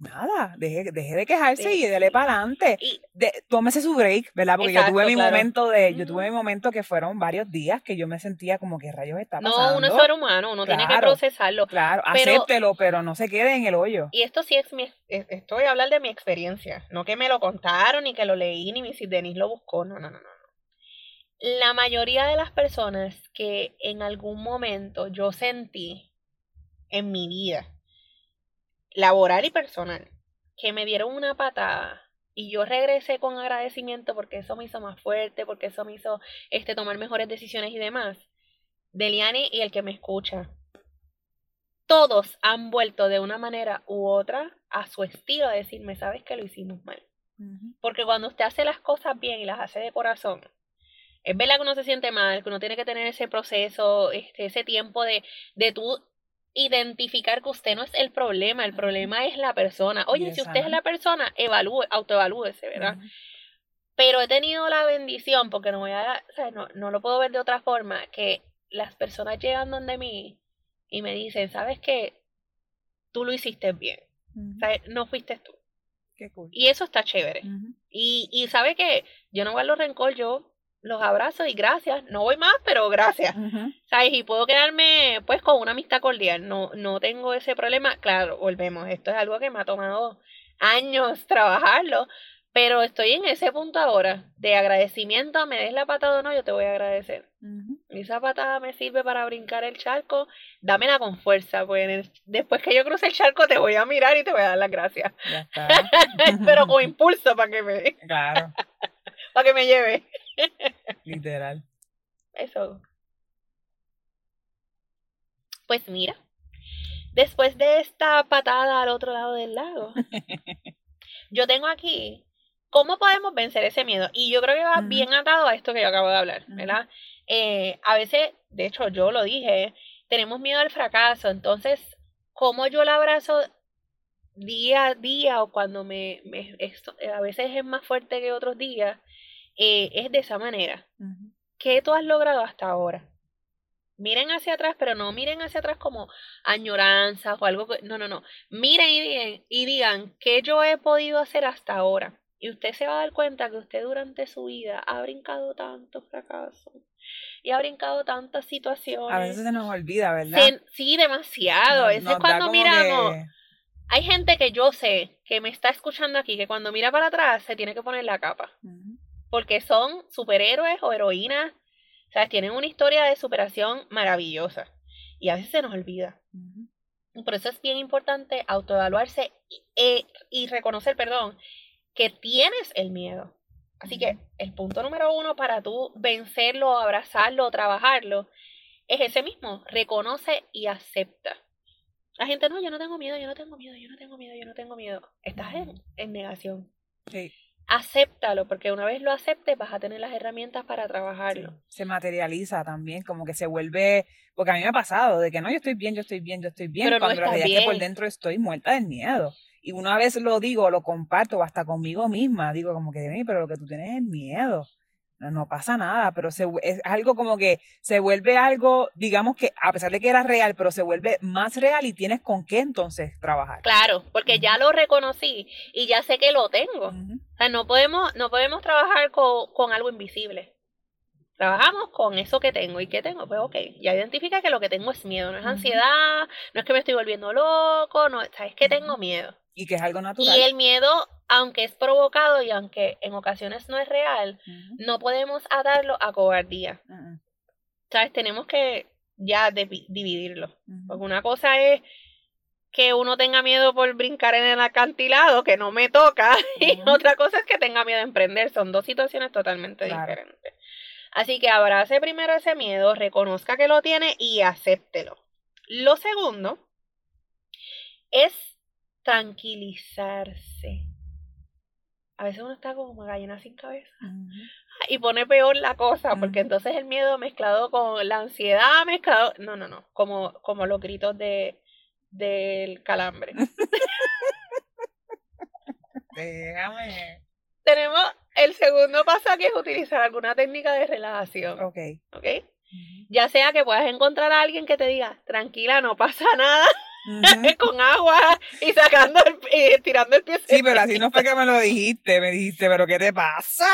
nada, deje, deje de quejarse y dele para adelante. tómese su break, ¿verdad? Porque yo tuve mi momento de, yo tuve mi momento que fueron varios días que yo me sentía como que rayos está pasando. No, uno es ser humano, uno tiene que procesarlo. Claro, acéptelo, pero no se quede en el hoyo. Y esto sí es mi, estoy a hablar de mi experiencia, no que me lo contaron, ni que lo leí, ni mi Denis lo buscó, no, no, no, no. La mayoría de las personas que en algún momento yo sentí en mi vida, laboral y personal, que me dieron una patada y yo regresé con agradecimiento porque eso me hizo más fuerte, porque eso me hizo este, tomar mejores decisiones y demás. Deliani y el que me escucha. Todos han vuelto de una manera u otra a su estilo a decirme, sabes que lo hicimos mal. Porque cuando usted hace las cosas bien y las hace de corazón, es verdad que uno se siente mal, que uno tiene que tener ese proceso, este, ese tiempo de, de tú identificar que usted no es el problema, el problema es la persona. Oye, si usted es la persona, evalúe, autoevalúese, ¿verdad? Pero he tenido la bendición, porque no voy a, o sea, no, no lo puedo ver de otra forma, que las personas llegan donde mí y me dicen, ¿sabes qué? Tú lo hiciste bien. o sea, no fuiste tú. Qué cool. Y eso está chévere. Y, y sabe que yo no guardo rencor, yo los abrazos y gracias. No voy más, pero gracias. ¿Sabes? Y puedo quedarme pues con una amistad cordial. No, no tengo ese problema. Claro, volvemos. Esto es algo que me ha tomado años <laughs> trabajarlo. Pero estoy en ese punto ahora de agradecimiento. Me des la patada o no, yo te voy a agradecer. Y esa patada me sirve para brincar el charco. Dámela con fuerza. Pues después que yo cruce el charco, te voy a mirar y te voy a dar las gracias. <laughs> pero con impulso para que me. Claro. <laughs> para que me lleve. <laughs> Literal. Eso. Pues mira, después de esta patada al otro lado del lago, <laughs> yo tengo aquí cómo podemos vencer ese miedo. Y yo creo que va bien atado a esto que yo acabo de hablar, ¿verdad? Eh, a veces, de hecho, yo lo dije, tenemos miedo al fracaso. Entonces, ¿cómo yo lo abrazo día a día o cuando me, me a veces es más fuerte que otros días? Eh, es de esa manera. ¿Qué tú has logrado hasta ahora? Miren hacia atrás, pero no miren hacia atrás como añoranza o algo que... No, no, no. Miren y digan, y digan qué yo he podido hacer hasta ahora. Y usted se va a dar cuenta que usted durante su vida ha brincado tantos fracasos y ha brincado tantas situaciones. A veces se nos olvida, ¿verdad? sí, demasiado. a veces cuando miramos... Hay gente que yo sé que me está escuchando aquí que cuando mira para atrás se tiene que poner la capa porque son superhéroes o heroínas sea, tienen una historia de superación maravillosa y a veces se nos olvida. Por eso es bien importante autoevaluarse y, y reconocer, perdón, que tienes el miedo. Así que el punto número uno para tú vencerlo, abrazarlo, trabajarlo, es ese mismo, reconoce y acepta. La gente, no, yo no tengo miedo, yo no tengo miedo, yo no tengo miedo, yo no tengo miedo. Estás en, en negación. Sí acéptalo, porque una vez lo aceptes vas a tener las herramientas para trabajarlo. Se materializa también, como que se vuelve, porque a mí me ha pasado, de que no, yo estoy bien, yo estoy bien, yo estoy bien, pero cuando no que por dentro estoy muerta del miedo. Y una vez lo digo, lo comparto hasta conmigo misma, digo como que, pero lo que tú tienes es miedo no pasa nada, pero se, es algo como que se vuelve algo, digamos que a pesar de que era real, pero se vuelve más real y tienes con qué entonces trabajar. Claro, porque ya lo reconocí y ya sé que lo tengo. O sea, no podemos, no podemos trabajar con, con, algo invisible. Trabajamos con eso que tengo. ¿Y qué tengo? Pues ok, ya identifica que lo que tengo es miedo, no es ansiedad, no es que me estoy volviendo loco, no, es que tengo miedo. Y que es algo natural. Y el miedo aunque es provocado y aunque en ocasiones no es real, no podemos atarlo a cobardía. ¿Sabes? Tenemos que ya dividirlo. Porque una cosa es que uno tenga miedo por brincar en el acantilado, que no me toca, <laughs> y otra cosa es que tenga miedo a emprender. Son dos situaciones totalmente diferentes. Así que abrace primero ese miedo, reconozca que lo tiene y acéptelo. Lo segundo es tranquilizarse a veces uno está como gallina sin cabeza. Y pone peor la cosa, porque entonces el miedo mezclado con la ansiedad, mezclado. No, no, no. Como, como los gritos de del calambre. <laughs> Déjame. Tenemos el segundo paso aquí es utilizar alguna técnica de relajación. Ok. Ok. Ya sea que puedas encontrar a alguien que te diga, tranquila, no pasa nada. <laughs> con agua y sacando el, y tirando el pie. Sí, pero así no fue que me lo dijiste, me dijiste, pero ¿qué te pasa?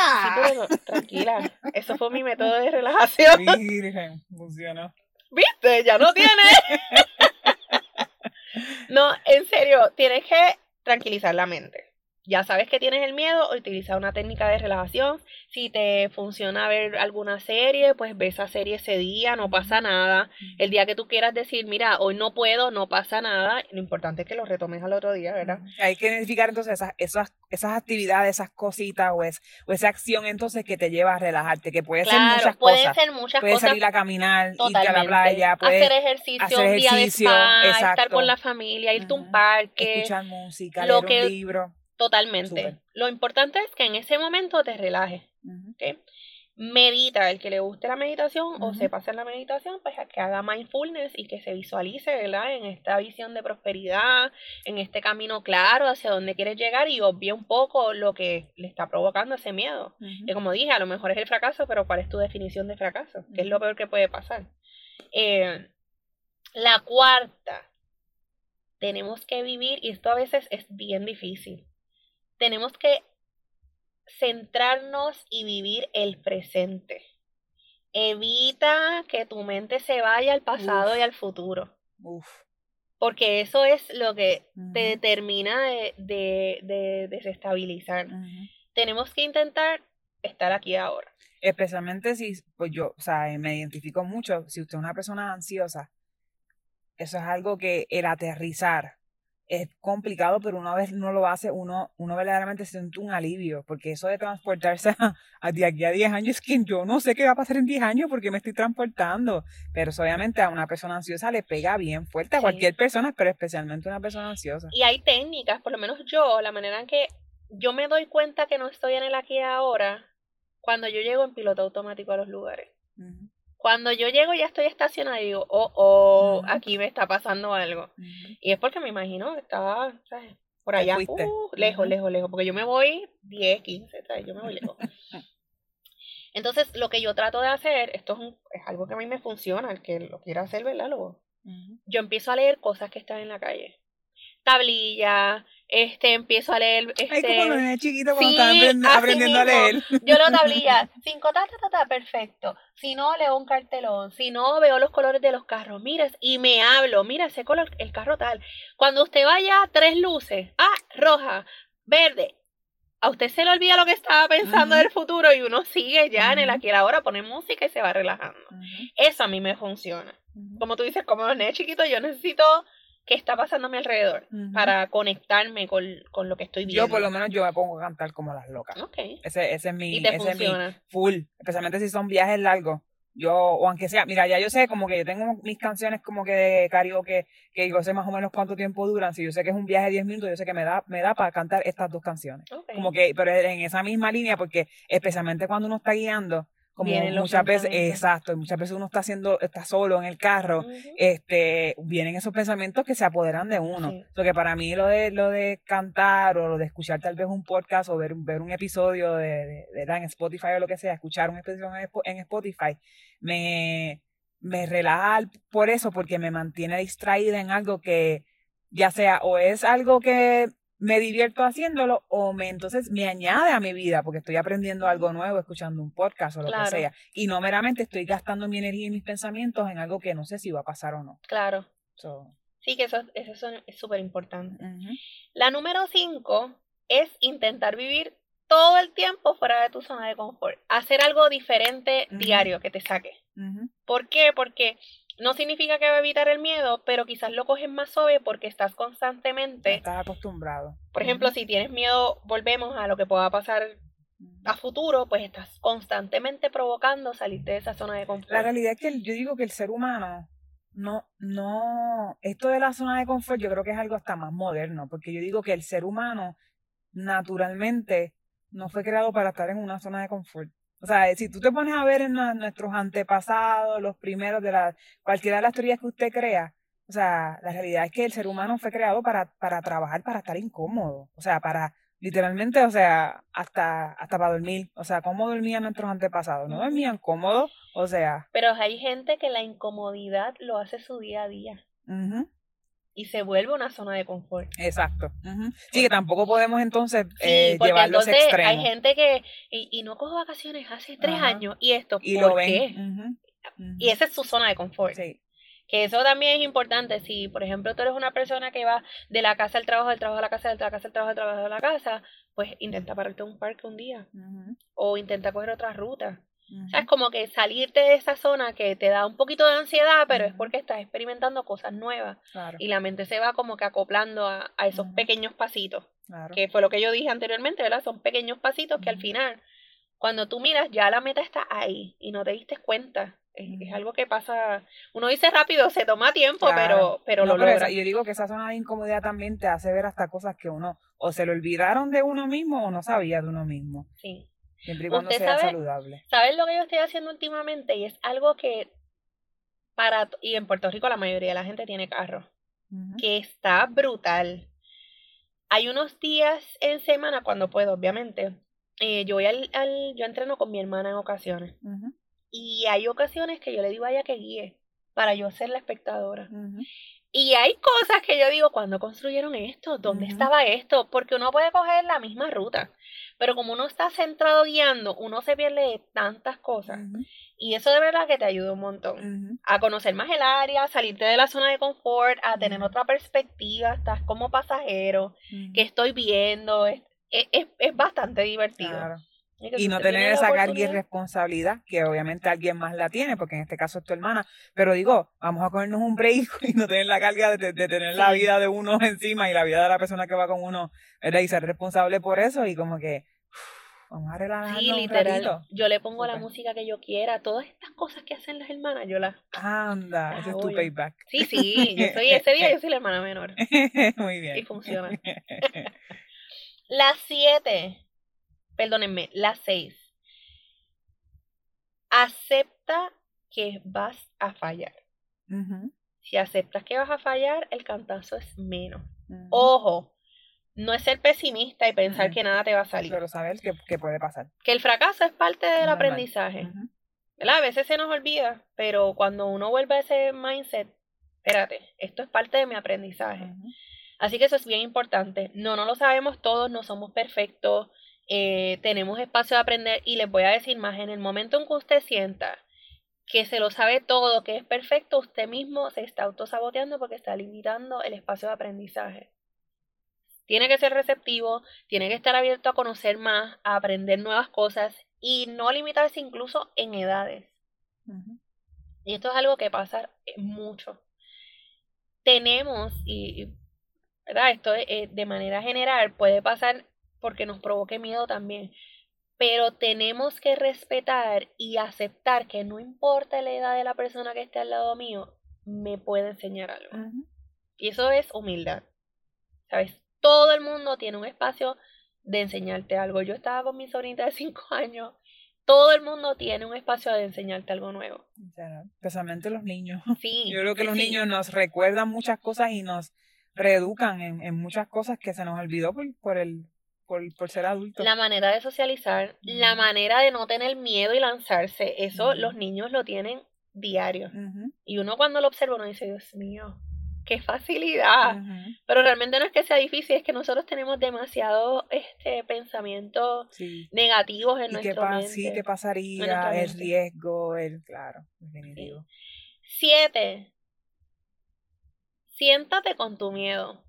tranquila, eso fue mi método de <laughs> relajación. Virgen, funcionó. ¿Viste? Ya no tiene. <laughs> no, en serio, tienes que tranquilizar la mente ya sabes que tienes el miedo, utiliza una técnica de relajación. Si te funciona ver alguna serie, pues ve esa serie ese día, no pasa nada. El día que tú quieras decir, mira, hoy no puedo, no pasa nada, lo importante es que lo retomes al otro día, ¿verdad? Hay que identificar entonces esas, esas, esas actividades, esas cositas o, o esa acción entonces que te lleva a relajarte, que puede ser muchas puede cosas. ser muchas puedes salir a caminar, irte a la playa, puedes hacer ejercicio, hacer ejercicio día de estar con la familia, irte a un parque, escuchar música, leer un libro Totalmente. Lo importante es que en ese momento te relajes. Medita, el que le guste la meditación o sepa hacer la meditación, pues que haga mindfulness y que se visualice, ¿verdad? En esta visión de prosperidad, en este camino claro hacia donde quieres llegar y obvie un poco lo que le está provocando ese miedo. Que como dije, a lo mejor es el fracaso, pero ¿cuál es tu definición de fracaso? ¿Qué es lo peor que puede pasar? Eh, la cuarta, tenemos que vivir, y esto a veces es bien difícil, tenemos que centrarnos y vivir el presente. Evita que tu mente se vaya al pasado y al futuro. Porque eso es lo que te determina de, de, desestabilizar. Tenemos que intentar estar aquí ahora. Especialmente si, pues yo, o sea, me identifico mucho, si usted es una persona ansiosa, eso es algo que el aterrizar es complicado, pero una vez no lo hace, uno, uno verdaderamente siente un alivio, porque eso de transportarse <laughs> a, de aquí a 10 años, es que yo no sé qué va a pasar en 10 años porque me estoy transportando, pero obviamente a una persona ansiosa le pega bien fuerte a cualquier persona, pero especialmente a una persona ansiosa. Y hay técnicas, por lo menos yo, la manera en que yo me doy cuenta que no estoy en el aquí y ahora, cuando yo llego en piloto automático a los lugares. Cuando yo llego ya estoy estacionada y digo, oh, oh, aquí me está pasando algo. Y es porque me imagino que estaba, ¿sabes? Por allá, uh, lejos, lejos, lejos, porque yo me voy 10, 15, ¿sabes? Yo me voy lejos. <laughs> Entonces, lo que yo trato de hacer, esto es, algo que a mí me funciona, el que lo quiera hacer, ¿verdad? Luego, yo empiezo a leer cosas que están en la calle. Tablilla, este, empiezo a leer. Este, Ay, como los chiquitos cuando están aprendiendo, a leer. Yo lo <laughs> tablilla, cinco, ta, ta, ta, perfecto. Si no, leo un cartelón. Si no, veo los colores de los carros. Mira, y me hablo, mira ese color, el carro tal. Cuando usted vaya, tres luces. Ah, roja, verde. a usted se le olvida lo que estaba pensando del futuro y uno sigue ya en el aquí y ahora, pone música y se va relajando. Eso a mí me funciona. Como tú dices, como los chiquito, yo necesito qué está pasando a mi alrededor para conectarme con, con, lo que estoy viendo. Yo por lo menos yo me pongo a cantar como las locas. Okay. Ese, ese es mi, ese es mi full, especialmente si son viajes largos. Yo, o aunque sea, mira, ya yo sé como que yo tengo mis canciones como que de karaoke, que yo sé más o menos cuánto tiempo duran. Si yo sé que es un viaje de 10 minutos, yo sé que me da, me da para cantar estas dos canciones. Como que, pero en esa misma línea, porque especialmente cuando uno está guiando, como muchas veces, exacto, muchas veces uno está haciendo, está solo en el carro, este, vienen esos pensamientos que se apoderan de uno. Lo que para mí lo de, lo de cantar o lo de escuchar tal vez un podcast o ver, ver un episodio de, de, en Spotify o lo que sea, escuchar un episodio en Spotify, me, me relaja por eso, porque me mantiene distraída en algo que, ya sea, o es algo que me divierto haciéndolo o me entonces me añade a mi vida porque estoy aprendiendo algo nuevo, escuchando un podcast o lo que sea. Y no meramente estoy gastando mi energía y mis pensamientos en algo que no sé si va a pasar o no. Claro. Sí, que eso, eso es súper importante. La número cinco es intentar vivir todo el tiempo fuera de tu zona de confort. Hacer algo diferente diario que te saque. ¿Por qué? Porque no significa que va a evitar el miedo, pero quizás lo coges más suave porque estás constantemente. Estás acostumbrado. Por ejemplo, si tienes miedo, volvemos a lo que pueda pasar a futuro, pues estás constantemente provocando salirte de esa zona de confort. La realidad es que yo digo que el ser humano no, no, esto de la zona de confort yo creo que es algo hasta más moderno, porque yo digo que el ser humano naturalmente no fue creado para estar en una zona de confort. O sea, si tú te pones a ver en nuestros antepasados, los primeros de la, cualquiera de las teorías que usted crea, o sea, la realidad es que el ser humano fue creado para, para trabajar, para estar incómodo. O sea, para, literalmente, o sea, hasta, hasta para dormir. O sea, ¿cómo dormían nuestros antepasados? No dormían cómodos, o sea. Pero hay gente que la incomodidad lo hace su día a día y se vuelve una zona de confort. Exacto. Sí, que tampoco podemos entonces eh, llevarlo entonces Hay gente que, y, no cojo vacaciones hace tres años, y esto, y ¿por qué? Y esa es su zona de confort. Sí. Que eso también es importante. Si, por ejemplo, tú eres una persona que va de la casa al trabajo, del trabajo a la casa, de la casa al trabajo, del trabajo a la casa, pues intenta pararte en un parque un día. O intenta coger otra ruta. O sea, es como que salirte de esa zona que te da un poquito de ansiedad, pero es porque estás experimentando cosas nuevas. Y la mente se va como que acoplando a, esos pequeños pasitos. Que fue lo que yo dije anteriormente, ¿verdad? Son pequeños pasitos que al final, cuando tú miras, ya la meta está ahí y no te diste cuenta. Es, algo que pasa, uno dice rápido, se toma tiempo, pero, pero lo logra. yo digo que esa zona de incomodidad también te hace ver hasta cosas que uno o se lo olvidaron de uno mismo o no sabía de uno mismo. Sí. Siempre y cuando sea saludable. ¿Sabes lo que yo estoy haciendo últimamente? Y es algo que para y en Puerto Rico la mayoría de la gente tiene carro, que está brutal. Hay unos días en semana cuando puedo, obviamente. Eh, yo voy al, al, yo entreno con mi hermana en ocasiones. Y hay ocasiones que yo le digo a ella que guíe para yo ser la espectadora. Y hay cosas que yo digo, ¿cuándo construyeron esto? ¿Dónde estaba esto? Porque uno puede coger la misma ruta. Pero como uno está centrado guiando, uno se pierde de tantas cosas. Y eso de verdad que te ayuda un montón. A conocer más el área, a salirte de la zona de confort, a tener otra perspectiva, estás como pasajero, que estoy viendo, es, es, es bastante divertido. Y no tener esa carga y responsabilidad, que obviamente alguien más la tiene, porque en este caso es tu hermana. Pero digo, vamos a cogernos un break <laughs> y no tener la carga de, tener la vida de uno <laughs> encima y la vida de la persona que va con uno, ¿verdad? Y ser responsable por eso y como que <sighs> vamos a relajarnos Sí, literal. yo le pongo la música que yo quiera, todas estas cosas que hacen las hermanas, yo las... Anda, ese es tu payback. Sí, sí, yo soy, ese día yo soy la hermana menor. <laughs> Muy bien. Y funciona. Las siete perdónenme, la seis. Acepta que vas a fallar. Si aceptas que vas a fallar, el cantazo es menos. Ojo, no es ser pesimista y pensar que nada te va a salir. Pero saber que, puede pasar. Que el fracaso es parte del aprendizaje. A veces se nos olvida, pero cuando uno vuelve a ese mindset, espérate, esto es parte de mi aprendizaje. Así que eso es bien importante. No, no lo sabemos todos, no somos perfectos, eh, tenemos espacio de aprender y les voy a decir más, en el momento en que usted sienta que se lo sabe todo, que es perfecto, usted mismo se está autosaboteando porque está limitando el espacio de aprendizaje. Tiene que ser receptivo, tiene que estar abierto a conocer más, a aprender nuevas cosas y no limitarse incluso en edades. Y esto es algo que pasa mucho. Tenemos, y, ¿verdad? Esto eh, de manera general puede pasar porque nos provoque miedo también. Pero tenemos que respetar y aceptar que no importa la edad de la persona que esté al lado mío, me puede enseñar algo. Y eso es humildad. ¿Sabes? todo el mundo tiene un espacio de enseñarte algo. Yo estaba con mi sobrinita de 5 <laughs> años. Todo el mundo tiene un espacio de enseñarte algo nuevo. especialmente los niños. <laughs> Sí. Yo creo que los niños nos recuerdan muchas cosas y nos reeducan en, muchas cosas que se nos olvidó por, por el por, por, ser adultos. La manera de socializar, la manera de no tener miedo y lanzarse, eso los niños lo tienen diario. Y uno cuando lo observa, uno dice, Dios mío, qué facilidad. Pero realmente no es que sea difícil, es que nosotros tenemos demasiados este, pensamientos negativos en nuestra mente. Sí, qué pasaría, el riesgo, el, claro, definitivo. Siete, siéntate con tu miedo.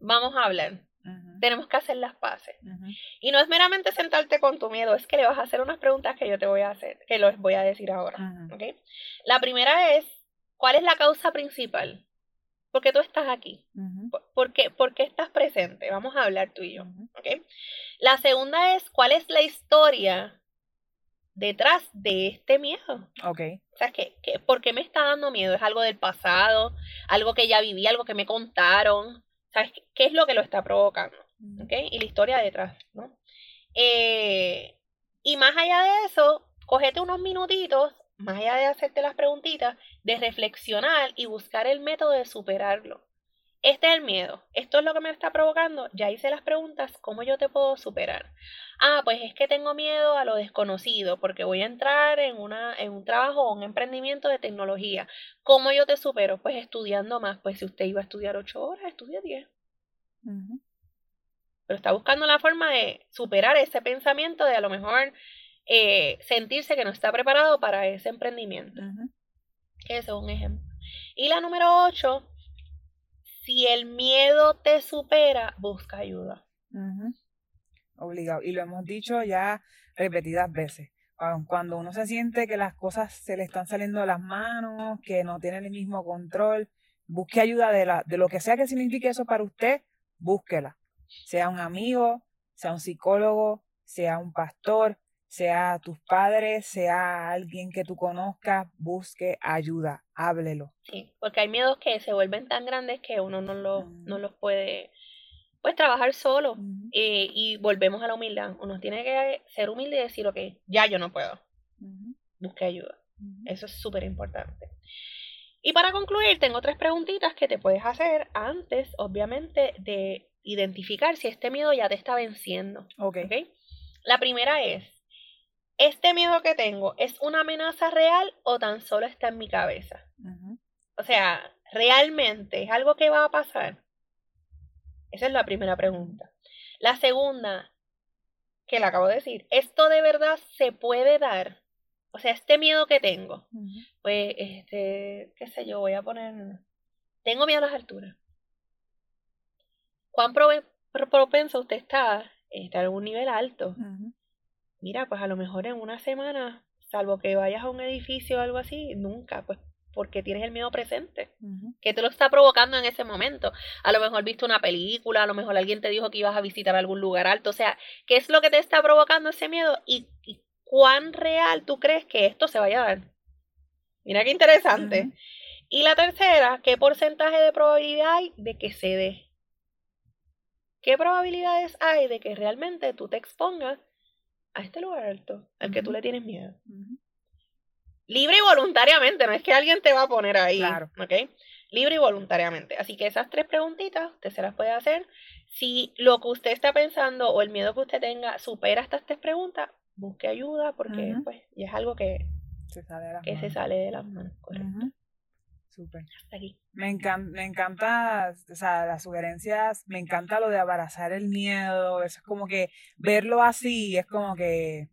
Vamos a hablar. Tenemos que hacer las paces. Y no es meramente sentarte con tu miedo, es que le vas a hacer unas preguntas que yo te voy a hacer, que los voy a decir ahora. La primera es, ¿cuál es la causa principal? porque tú estás aquí. ¿Por, qué, estás presente? Vamos a hablar tú y yo. La segunda es, ¿cuál es la historia detrás de este miedo? Okay. O sea, ¿qué, por qué me está dando miedo? ¿Es algo del pasado? ¿Algo que ya viví? ¿Algo que me contaron? ¿Sabes qué, es lo que lo está provocando? ¿Okay? Y la historia detrás, ¿no? Eh, y más allá de eso, cógete unos minutitos más allá de hacerte las preguntitas, de reflexionar y buscar el método de superarlo. Este es el miedo. Esto es lo que me está provocando. Ya hice las preguntas. ¿Cómo yo te puedo superar? Ah, pues es que tengo miedo a lo desconocido porque voy a entrar en, una, en un trabajo o un emprendimiento de tecnología. ¿Cómo yo te supero? Pues estudiando más. Pues si usted iba a estudiar ocho horas, estudia diez. Pero está buscando la forma de superar ese pensamiento de a lo mejor eh, sentirse que no está preparado para ese emprendimiento. Eso es un ejemplo. Y la número 8, si el miedo te supera, busca ayuda. Obligado. Y lo hemos dicho ya repetidas veces. Cuando uno se siente que las cosas se le están saliendo de las manos, que no tiene el mismo control, busque ayuda de, la, de lo que sea que signifique eso para usted, búsquela. Sea un amigo, sea un psicólogo, sea un pastor, sea tus padres, sea alguien que tú conozcas, busque ayuda, háblelo. Sí, porque hay miedos que se vuelven tan grandes que uno no, lo, no los puede pues trabajar solo eh, y volvemos a la humildad. Uno tiene que ser humilde y decir, ok, ya yo no puedo. Busque ayuda. Eso es súper importante. Y para concluir, tengo tres preguntitas que te puedes hacer antes, obviamente, de identificar si este miedo ya te está venciendo. Ok. ¿okay? La primera es, ¿este miedo que tengo es una amenaza real o tan solo está en mi cabeza? O sea, ¿realmente es algo que va a pasar? Esa es la primera pregunta. La segunda, que le acabo de decir, ¿esto de verdad se puede dar? O sea, este miedo que tengo, pues, este, qué sé yo, voy a poner, tengo miedo a las alturas. ¿Cuán propenso usted está a estar en un nivel alto? Mira, pues a lo mejor en una semana, salvo que vayas a un edificio o algo así, nunca, pues porque tienes el miedo presente, que te lo está provocando en ese momento. A lo mejor viste una película, a lo mejor alguien te dijo que ibas a visitar algún lugar alto, o sea, ¿qué es lo que te está provocando ese miedo y, cuán real tú crees que esto se vaya a dar? Mira qué interesante. Y la tercera, ¿qué porcentaje de probabilidad hay de que se dé? ¿Qué probabilidades hay de que realmente tú te expongas a este lugar alto al que tú le tienes miedo. Libre y voluntariamente, no es que alguien te va a poner ahí. Claro. ¿Ok? Libre y voluntariamente. Así que esas tres preguntitas usted se las puede hacer. Si lo que usted está pensando o el miedo que usted tenga supera estas tres preguntas, busque ayuda porque pues ya es algo que se sale de las que se sale de las manos. Correcto. Súper. Me, encanta, me encanta, o sea, las sugerencias, me encanta lo de abrazar el miedo, eso es como que verlo así es como que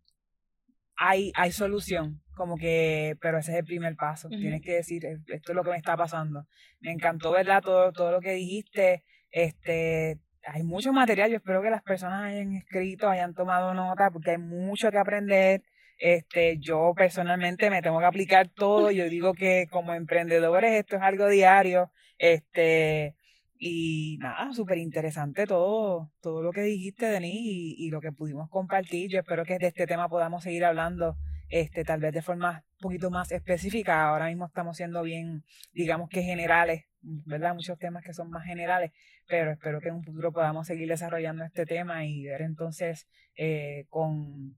hay, hay solución, como que, pero ese es el primer paso, tienes que decir, esto es lo que me está pasando. Me encantó, ¿verdad? Todo, todo lo que dijiste, este, hay mucho material. Yo espero que las personas hayan escrito, hayan tomado nota, porque hay mucho que aprender. Este, yo personalmente me tengo que aplicar todo. Yo digo que como emprendedores esto es algo diario. Este, y nada, súper interesante todo, todo lo que dijiste, Denis, y, y, lo que pudimos compartir. Yo espero que de este tema podamos seguir hablando, este, tal vez de forma un poquito más específica. Ahora mismo estamos siendo bien, digamos que generales, ¿verdad? Muchos temas que son más generales, pero espero que en un futuro podamos seguir desarrollando este tema y ver entonces eh, con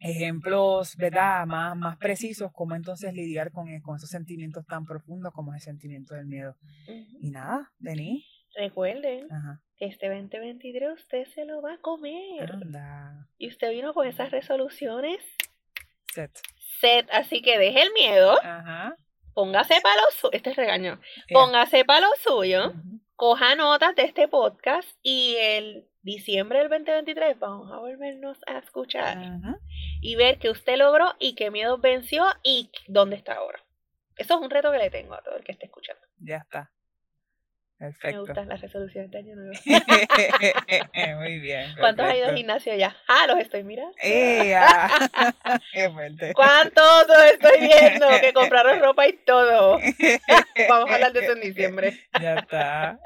ejemplos, ¿verdad? Más, más precisos, cómo entonces lidiar con, con esos sentimientos tan profundos como el sentimiento del miedo. Y nada, Denis. Recuerden que este 2023 usted se lo va a comer. Y usted vino con esas resoluciones. Set. Set, así que deje el miedo. Ajá. Póngase para lo suyo. Este es regaño. Póngase para lo suyo. Coja notas de este podcast y el diciembre del 2023 vamos a volvernos a escuchar y ver qué usted logró y qué miedo venció y dónde está ahora. Eso es un reto que le tengo a todo el que esté escuchando. Ya está. Perfecto. Me gustan las resoluciones de año nuevo. <laughs> Muy bien. ¿Cuántos ha ido al gimnasio ya? Ah, los estoy mirando. <laughs> Qué fuerte. ¿Cuántos los estoy viendo? Que compraron ropa y todo. Vamos a hablar de eso en diciembre. Ya está.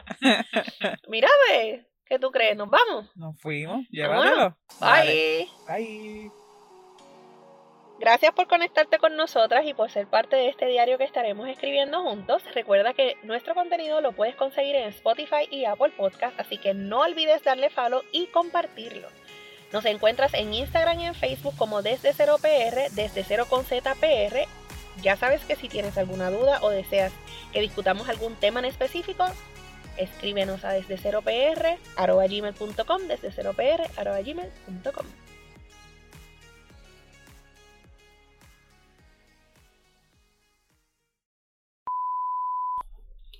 Mira, ve. ¿Qué tú crees? ¿Nos vamos? Nos fuimos. Llévatelo. Bye. Bye. Gracias por conectarte con nosotras y por ser parte de este diario que estaremos escribiendo juntos. Recuerda que nuestro contenido lo puedes conseguir en Spotify y Apple Podcast, así que no olvides darle follow y compartirlo. Nos encuentras en Instagram y en Facebook como desde 0PR, desde 0 con ZPR. Ya sabes que si tienes alguna duda o deseas que discutamos algún tema en específico, escríbenos a desde 0pr gmail.com, desde 0pr gmail.com.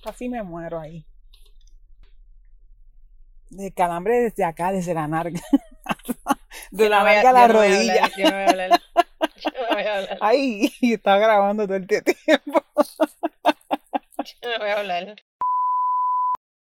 Casi me muero ahí. De calambre desde acá, desde la narga. <laughs> de la narga a la rodilla. Ay, está grabando todo el tiempo. yo no voy a hablar.